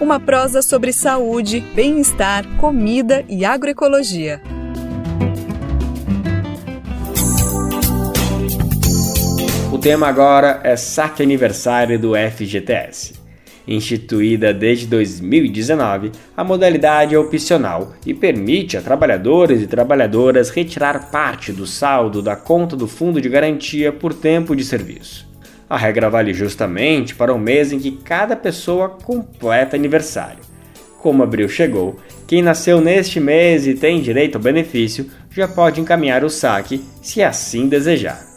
Speaker 1: uma prosa sobre saúde, bem-estar, comida e agroecologia.
Speaker 2: O tema agora é saque aniversário do FGTS. Instituída desde 2019, a modalidade é opcional e permite a trabalhadores e trabalhadoras retirar parte do saldo da conta do fundo de garantia por tempo de serviço. A regra vale justamente para o mês em que cada pessoa completa aniversário. Como abril chegou, quem nasceu neste mês e tem direito ao benefício já pode encaminhar o saque se assim desejar.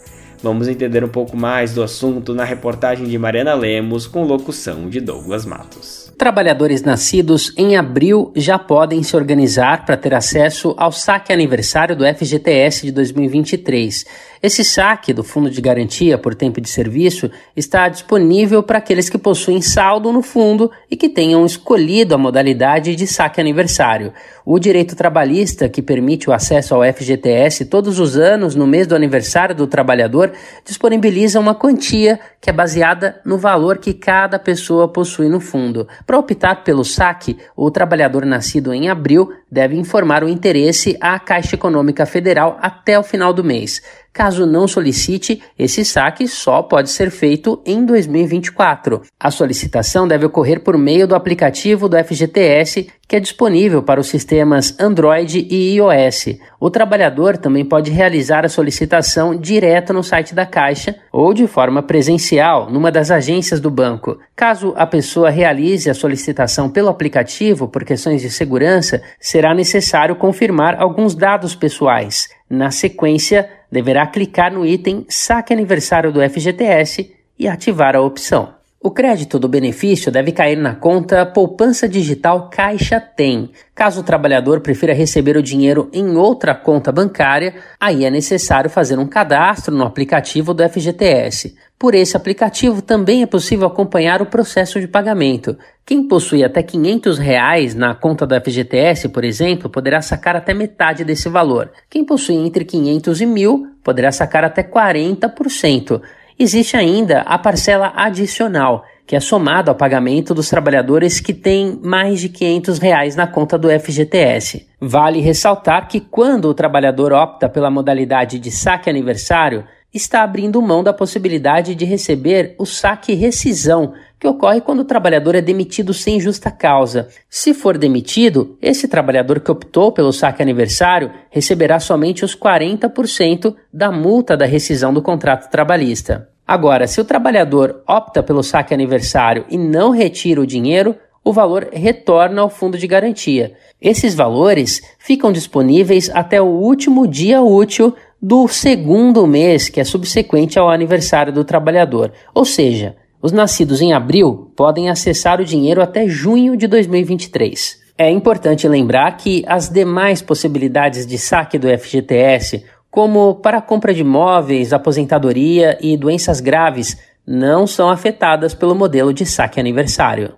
Speaker 2: Vamos entender um pouco mais do assunto na reportagem de Mariana Lemos com locução de Douglas Matos.
Speaker 12: Trabalhadores nascidos em abril já podem se organizar para ter acesso ao saque aniversário do FGTS de 2023. Esse saque do Fundo de Garantia por Tempo de Serviço está disponível para aqueles que possuem saldo no fundo e que tenham escolhido a modalidade de saque aniversário. O direito trabalhista, que permite o acesso ao FGTS todos os anos no mês do aniversário do trabalhador, disponibiliza uma quantia que é baseada no valor que cada pessoa possui no fundo. Para optar pelo saque, o trabalhador nascido em abril deve informar o interesse à Caixa Econômica Federal até o final do mês. Caso não solicite, esse saque só pode ser feito em 2024. A solicitação deve ocorrer por meio do aplicativo do FGTS, que é disponível para os sistemas Android e iOS. O trabalhador também pode realizar a solicitação direto no site da Caixa ou de forma presencial numa das agências do banco. Caso a pessoa realize a solicitação pelo aplicativo por questões de segurança, será necessário confirmar alguns dados pessoais. Na sequência, deverá clicar no item Saque Aniversário do FGTS e ativar a opção. O crédito do benefício deve cair na conta Poupança Digital Caixa Tem. Caso o trabalhador prefira receber o dinheiro em outra conta bancária, aí é necessário fazer um cadastro no aplicativo do FGTS. Por esse aplicativo também é possível acompanhar o processo de pagamento. Quem possui até 500 reais na conta do FGTS, por exemplo, poderá sacar até metade desse valor. Quem possui entre 500 e 1.000 poderá sacar até 40%. Existe ainda a parcela adicional, que é somada ao pagamento dos trabalhadores que têm mais de 500 reais na conta do FGTS. Vale ressaltar que quando o trabalhador opta pela modalidade de saque aniversário, está abrindo mão da possibilidade de receber o saque rescisão, que ocorre quando o trabalhador é demitido sem justa causa. Se for demitido, esse trabalhador que optou pelo saque aniversário receberá somente os 40% da multa da rescisão do contrato trabalhista. Agora, se o trabalhador opta pelo saque aniversário e não retira o dinheiro, o valor retorna ao fundo de garantia. Esses valores ficam disponíveis até o último dia útil do segundo mês, que é subsequente ao aniversário do trabalhador. Ou seja, os nascidos em abril podem acessar o dinheiro até junho de 2023. É importante lembrar que as demais possibilidades de saque do FGTS, como para compra de imóveis, aposentadoria e doenças graves, não são afetadas pelo modelo de saque aniversário.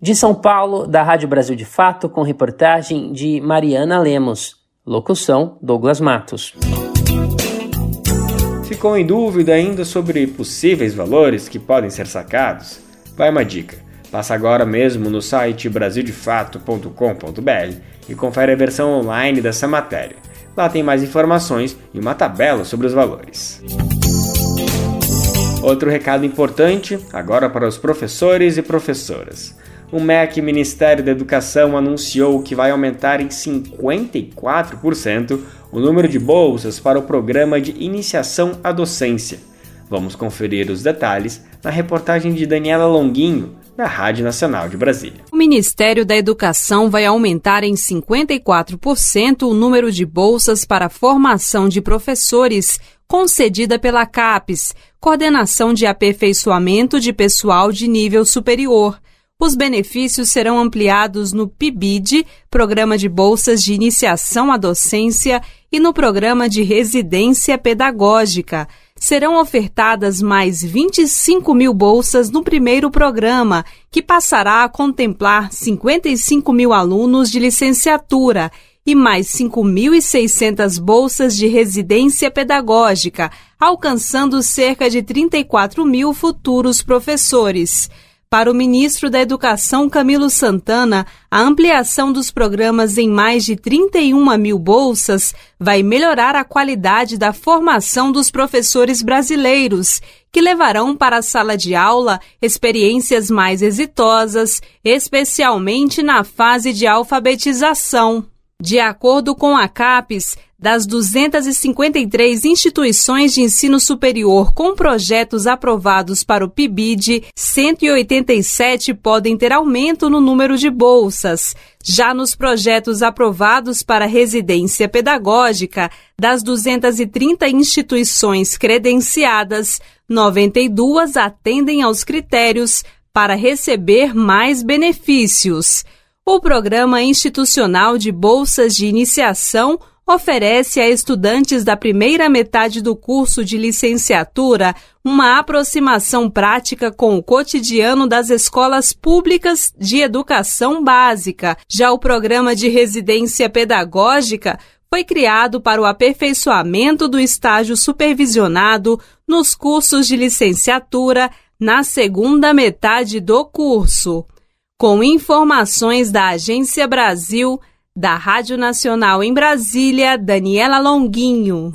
Speaker 12: De São Paulo, da Rádio Brasil de Fato, com reportagem de Mariana Lemos. Locução: Douglas Matos.
Speaker 2: Ficou em dúvida ainda sobre possíveis valores que podem ser sacados? Vai uma dica. Passa agora mesmo no site brasildefato.com.br e confere a versão online dessa matéria. Lá tem mais informações e uma tabela sobre os valores. Outro recado importante, agora para os professores e professoras. O MEC Ministério da Educação anunciou que vai aumentar em 54% o número de bolsas para o programa de iniciação à docência. Vamos conferir os detalhes na reportagem de Daniela Longuinho, da Rádio Nacional de Brasília.
Speaker 13: O Ministério da Educação vai aumentar em 54% o número de bolsas para formação de professores concedida pela CAPES, Coordenação de Aperfeiçoamento de Pessoal de Nível Superior. Os benefícios serão ampliados no PIBID, Programa de Bolsas de Iniciação à Docência, e no Programa de Residência Pedagógica serão ofertadas mais 25 mil bolsas no primeiro programa, que passará a contemplar 55 mil alunos de licenciatura e mais 5.600 bolsas de residência pedagógica, alcançando cerca de 34 mil futuros professores. Para o ministro da Educação, Camilo Santana, a ampliação dos programas em mais de 31 mil bolsas vai melhorar a qualidade da formação dos professores brasileiros, que levarão para a sala de aula experiências mais exitosas, especialmente na fase de alfabetização. De acordo com a CAPES, das 253 instituições de ensino superior com projetos aprovados para o PIBID, 187 podem ter aumento no número de bolsas. Já nos projetos aprovados para residência pedagógica, das 230 instituições credenciadas, 92 atendem aos critérios para receber mais benefícios. O Programa Institucional de Bolsas de Iniciação oferece a estudantes da primeira metade do curso de licenciatura uma aproximação prática com o cotidiano das escolas públicas de educação básica. Já o programa de residência pedagógica foi criado para o aperfeiçoamento do estágio supervisionado nos cursos de licenciatura na segunda metade do curso. Com informações da Agência Brasil, da Rádio Nacional em Brasília, Daniela Longuinho.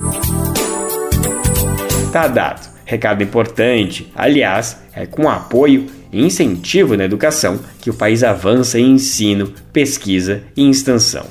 Speaker 2: Tá dado. Recado importante. Aliás, é com apoio e incentivo na educação que o país avança em ensino, pesquisa e extensão.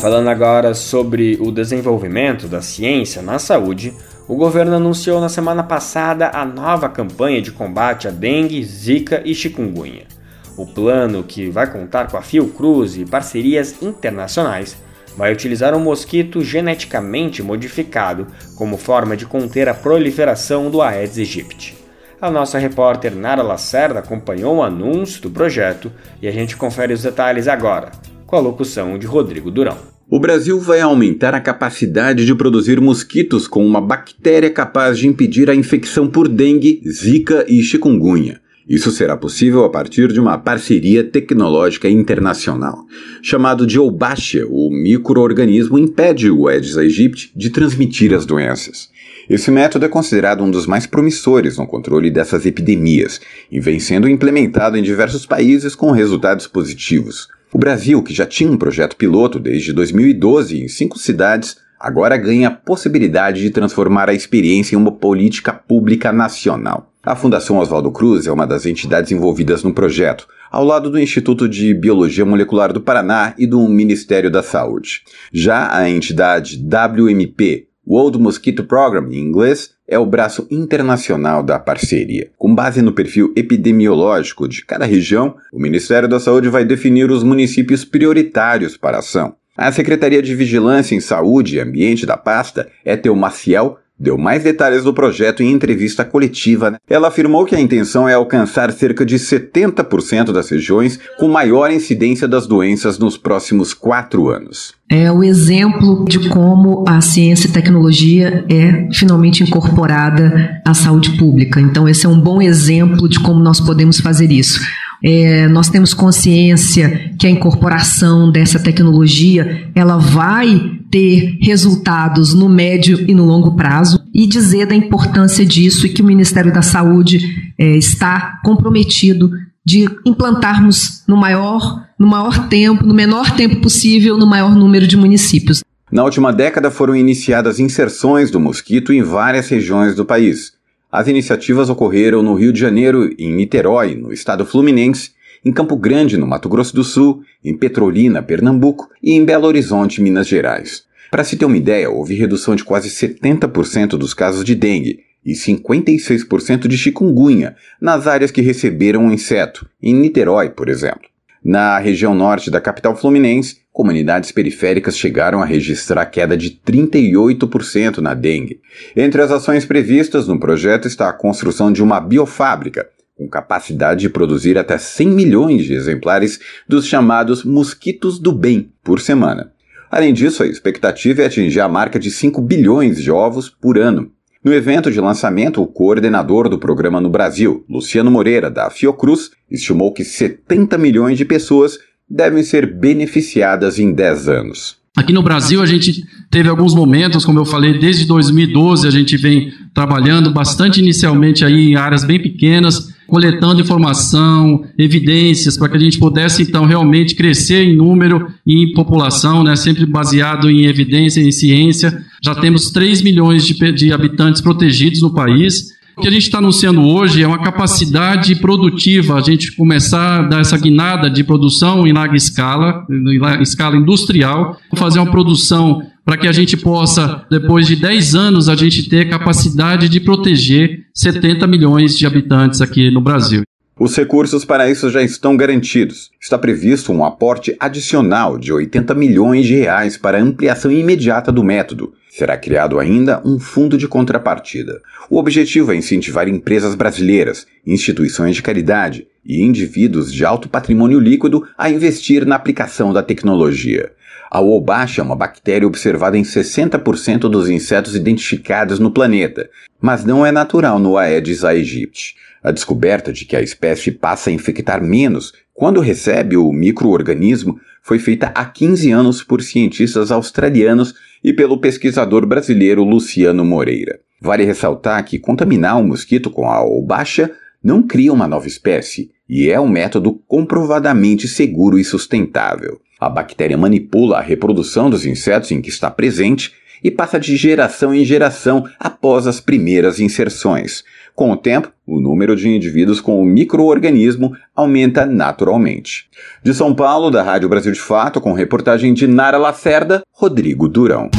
Speaker 2: Falando agora sobre o desenvolvimento da ciência na saúde, o governo anunciou na semana passada a nova campanha de combate à dengue, zika e chikungunya. O plano, que vai contar com a Fiocruz e parcerias internacionais, vai utilizar um mosquito geneticamente modificado como forma de conter a proliferação do Aedes aegypti. A nossa repórter Nara Lacerda acompanhou o anúncio do projeto e a gente confere os detalhes agora, com a locução de Rodrigo Durão.
Speaker 14: O Brasil vai aumentar a capacidade de produzir mosquitos com uma bactéria capaz de impedir a infecção por dengue, zika e chikungunya. Isso será possível a partir de uma parceria tecnológica internacional. Chamado de Obachia, o microorganismo impede o Aedes aegypti de transmitir as doenças. Esse método é considerado um dos mais promissores no controle dessas epidemias e vem sendo implementado em diversos países com resultados positivos. O Brasil, que já tinha um projeto piloto desde 2012 em cinco cidades, agora ganha a possibilidade de transformar a experiência em uma política pública nacional. A Fundação Oswaldo Cruz é uma das entidades envolvidas no projeto, ao lado do Instituto de Biologia Molecular do Paraná e do Ministério da Saúde. Já a entidade WMP, World Mosquito Program em inglês, é o braço internacional da parceria. Com base no perfil epidemiológico de cada região, o Ministério da Saúde vai definir os municípios prioritários para a ação. A Secretaria de Vigilância em Saúde e Ambiente da pasta é Teu Maciel deu mais detalhes do projeto em entrevista coletiva. Né? Ela afirmou que a intenção é alcançar cerca de 70% das regiões com maior incidência das doenças nos próximos quatro anos.
Speaker 15: É o exemplo de como a ciência e tecnologia é finalmente incorporada à saúde pública. Então, esse é um bom exemplo de como nós podemos fazer isso. É, nós temos consciência que a incorporação dessa tecnologia ela vai ter resultados no médio e no longo prazo e dizer da importância disso e que o Ministério da Saúde é, está comprometido de implantarmos no maior, no maior tempo, no menor tempo possível, no maior número de municípios.
Speaker 14: Na última década foram iniciadas inserções do mosquito em várias regiões do país. As iniciativas ocorreram no Rio de Janeiro, em Niterói, no estado fluminense, em Campo Grande, no Mato Grosso do Sul, em Petrolina, Pernambuco e em Belo Horizonte, Minas Gerais. Para se ter uma ideia, houve redução de quase 70% dos casos de dengue e 56% de chikungunya nas áreas que receberam o inseto, em Niterói, por exemplo. Na região norte da capital fluminense, comunidades periféricas chegaram a registrar queda de 38% na dengue. Entre as ações previstas no projeto está a construção de uma biofábrica, com capacidade de produzir até 100 milhões de exemplares dos chamados mosquitos do bem por semana. Além disso, a expectativa é atingir a marca de 5 bilhões de ovos por ano. No evento de lançamento, o coordenador do programa no Brasil, Luciano Moreira, da Fiocruz, estimou que 70 milhões de pessoas devem ser beneficiadas em 10 anos.
Speaker 16: Aqui no Brasil, a gente teve alguns momentos, como eu falei, desde 2012 a gente vem trabalhando bastante inicialmente aí em áreas bem pequenas, coletando informação, evidências, para que a gente pudesse então realmente crescer em número e em população, né, sempre baseado em evidência, em ciência. Já temos 3 milhões de, de habitantes protegidos no país. O que a gente está anunciando hoje é uma capacidade produtiva, a gente começar a dar essa guinada de produção em larga escala, em escala industrial, fazer uma produção para que a gente possa, depois de 10 anos, a gente ter capacidade de proteger 70 milhões de habitantes aqui no Brasil.
Speaker 14: Os recursos para isso já estão garantidos. Está previsto um aporte adicional de 80 milhões de reais para ampliação imediata do método. Será criado ainda um fundo de contrapartida. O objetivo é incentivar empresas brasileiras, instituições de caridade e indivíduos de alto patrimônio líquido a investir na aplicação da tecnologia. A Wolbachia é uma bactéria observada em 60% dos insetos identificados no planeta, mas não é natural no Aedes aegypti. A descoberta de que a espécie passa a infectar menos quando recebe o microorganismo foi feita há 15 anos por cientistas australianos e pelo pesquisador brasileiro Luciano Moreira. Vale ressaltar que contaminar um mosquito com a Wolbachia não cria uma nova espécie e é um método comprovadamente seguro e sustentável. A bactéria manipula a reprodução dos insetos em que está presente e passa de geração em geração após as primeiras inserções. Com o tempo, o número de indivíduos com o microorganismo aumenta naturalmente. De São Paulo, da Rádio Brasil de Fato, com reportagem de Nara Lacerda, Rodrigo Durão.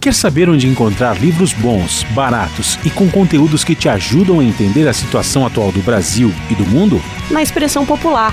Speaker 17: Quer saber onde encontrar livros bons, baratos e com conteúdos que te ajudam a entender a situação atual do Brasil e do mundo?
Speaker 18: Na Expressão Popular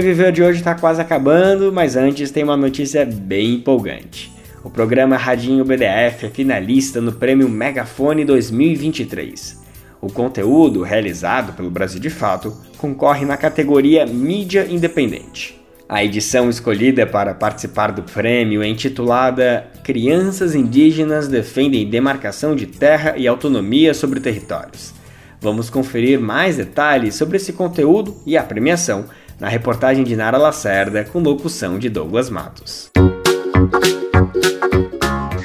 Speaker 2: Viver de hoje está quase acabando, mas antes tem uma notícia bem empolgante. O programa Radinho BDF é finalista no Prêmio Megafone 2023. O conteúdo, realizado pelo Brasil de Fato, concorre na categoria Mídia Independente. A edição escolhida para participar do prêmio é intitulada Crianças Indígenas Defendem Demarcação de Terra e Autonomia sobre Territórios. Vamos conferir mais detalhes sobre esse conteúdo e a premiação na reportagem de Nara Lacerda, com locução de Douglas Matos.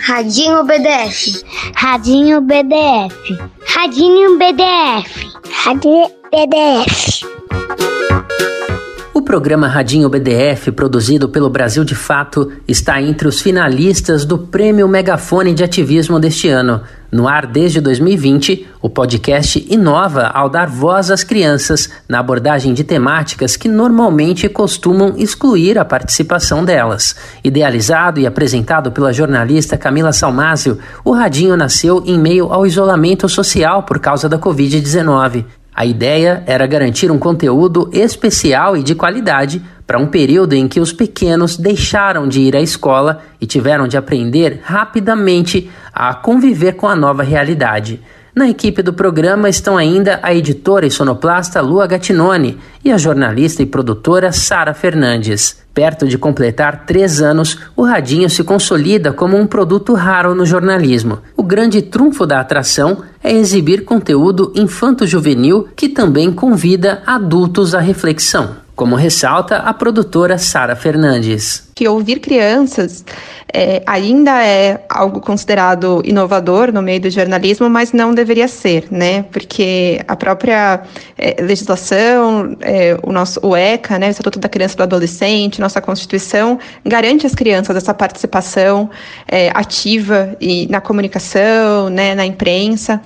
Speaker 19: Radinho BDF. Radinho BDF. Radinho BDF. Radinho BDF.
Speaker 12: Programa Radinho BDF, produzido pelo Brasil de Fato, está entre os finalistas do Prêmio Megafone de Ativismo deste ano. No ar desde 2020, o podcast inova ao dar voz às crianças na abordagem de temáticas que normalmente costumam excluir a participação delas. Idealizado e apresentado pela jornalista Camila Salmásio, o Radinho nasceu em meio ao isolamento social por causa da Covid-19. A ideia era garantir um conteúdo especial e de qualidade para um período em que os pequenos deixaram de ir à escola e tiveram de aprender rapidamente a conviver com a nova realidade. Na equipe do programa estão ainda a editora e sonoplasta Lua Gattinone e a jornalista e produtora Sara Fernandes. Perto de completar três anos, o Radinho se consolida como um produto raro no jornalismo. O grande trunfo da atração é exibir conteúdo infanto-juvenil que também convida adultos à reflexão como ressalta a produtora Sara Fernandes.
Speaker 3: Que ouvir crianças é, ainda é algo considerado inovador no meio do jornalismo, mas não deveria ser, né? Porque a própria é, legislação, é, o nosso o ECA, né, o Estatuto da Criança e do Adolescente, nossa Constituição garante às crianças essa participação é, ativa e na comunicação, né, na imprensa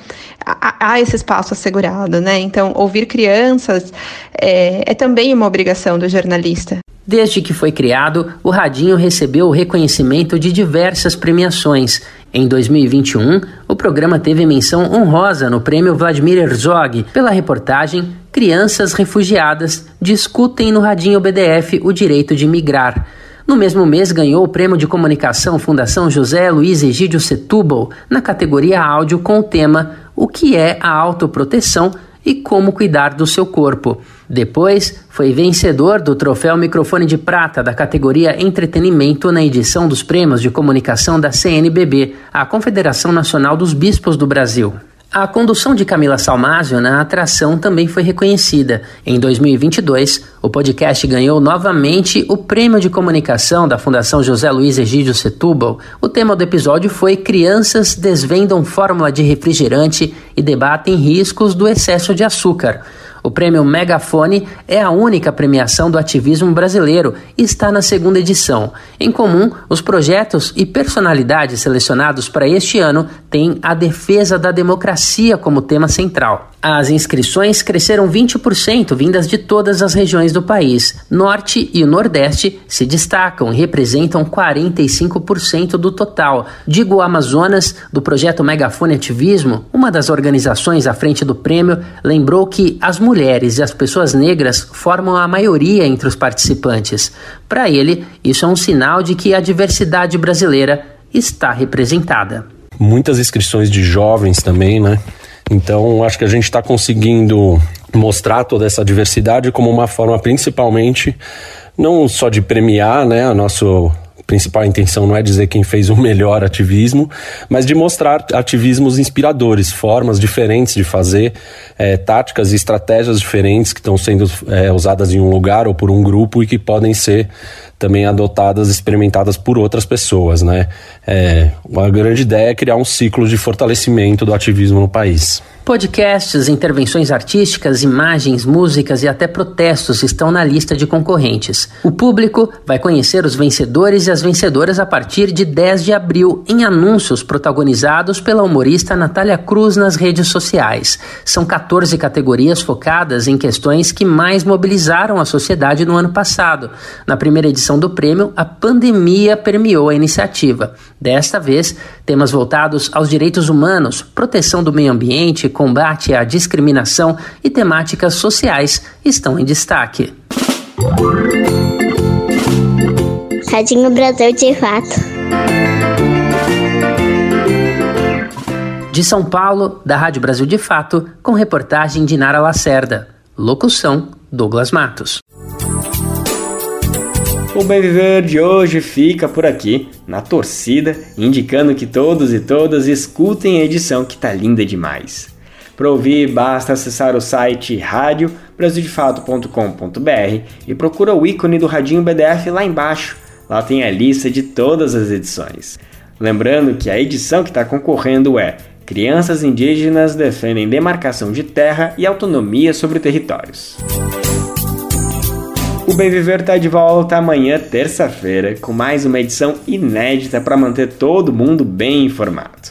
Speaker 3: há, esse espaço assegurado, né? Então, ouvir crianças é, é também uma obrigação do jornalista.
Speaker 12: Desde que foi criado, o Radinho recebeu o reconhecimento de diversas premiações. Em 2021, o programa teve menção honrosa no prêmio Vladimir Herzog pela reportagem Crianças Refugiadas discutem no Radinho BDF o direito de migrar. No mesmo mês, ganhou o prêmio de comunicação Fundação José Luiz Egídio Setúbal na categoria áudio com o tema O que é a autoproteção e como cuidar do seu corpo. Depois, foi vencedor do troféu Microfone de Prata da categoria Entretenimento na edição dos prêmios de comunicação da CNBB, a Confederação Nacional dos Bispos do Brasil. A condução de Camila Salmásio na atração também foi reconhecida. Em 2022, o podcast ganhou novamente o Prêmio de Comunicação da Fundação José Luiz Egídio Setúbal. O tema do episódio foi Crianças desvendam fórmula de refrigerante e debatem riscos do excesso de açúcar. O prêmio Megafone é a única premiação do ativismo brasileiro e está na segunda edição. Em comum, os projetos e personalidades selecionados para este ano têm a defesa da democracia como tema central. As inscrições cresceram 20%, vindas de todas as regiões do país. Norte e Nordeste se destacam e representam 45% do total. Digo Amazonas, do projeto Megafone Ativismo, uma das organizações à frente do prêmio, lembrou que as mulheres e as pessoas negras formam a maioria entre os participantes. Para ele, isso é um sinal de que a diversidade brasileira está representada.
Speaker 20: Muitas inscrições de jovens também, né? Então, acho que a gente está conseguindo mostrar toda essa diversidade como uma forma, principalmente, não só de premiar, né, a nossa principal intenção não é dizer quem fez o melhor ativismo, mas de mostrar ativismos inspiradores, formas diferentes de fazer, é, táticas e estratégias diferentes que estão sendo é, usadas em um lugar ou por um grupo e que podem ser também adotadas, experimentadas por outras pessoas, né? É, uma grande ideia é criar um ciclo de fortalecimento do ativismo no país.
Speaker 12: Podcasts, intervenções artísticas, imagens, músicas e até protestos estão na lista de concorrentes. O público vai conhecer os vencedores e as vencedoras a partir de 10 de abril em anúncios protagonizados pela humorista Natália Cruz nas redes sociais. São 14 categorias focadas em questões que mais mobilizaram a sociedade no ano passado. Na primeira edição do prêmio, a pandemia permeou a iniciativa. Desta vez, temas voltados aos direitos humanos, proteção do meio ambiente, combate à discriminação e temáticas sociais estão em destaque.
Speaker 19: Radinho Brasil de Fato.
Speaker 12: De São Paulo, da Rádio Brasil de Fato, com reportagem de Nara Lacerda. Locução: Douglas Matos.
Speaker 2: O Bem Viver de hoje fica por aqui, na torcida, indicando que todos e todas escutem a edição que tá linda demais. Para ouvir, basta acessar o site radiobrasildefato.com.br e procura o ícone do Radinho BDF lá embaixo. Lá tem a lista de todas as edições. Lembrando que a edição que está concorrendo é Crianças indígenas defendem demarcação de terra e autonomia sobre territórios. O Bem Viver está de volta amanhã, terça-feira, com mais uma edição inédita para manter todo mundo bem informado.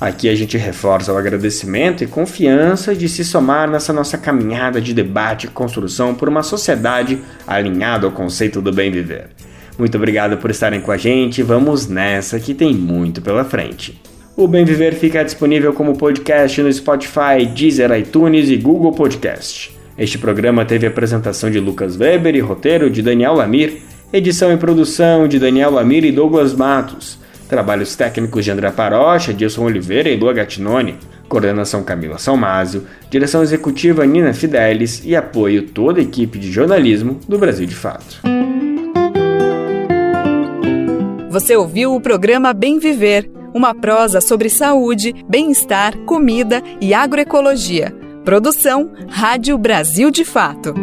Speaker 2: Aqui a gente reforça o agradecimento e confiança de se somar nessa nossa caminhada de debate e construção por uma sociedade alinhada ao conceito do bem viver. Muito obrigado por estarem com a gente. Vamos nessa que tem muito pela frente. O Bem Viver fica disponível como podcast no Spotify, Deezer, iTunes e Google Podcast. Este programa teve apresentação de Lucas Weber e roteiro de Daniel Lamir, edição e produção de Daniel Lamir e Douglas Matos, trabalhos técnicos de André Parocha, Dilson Oliveira e Lua Gattinone, coordenação Camila Salmásio, direção executiva Nina Fidelis e apoio toda a equipe de jornalismo do Brasil de Fato.
Speaker 1: Você ouviu o programa Bem Viver, uma prosa sobre saúde, bem-estar, comida e agroecologia. Produção Rádio Brasil de Fato.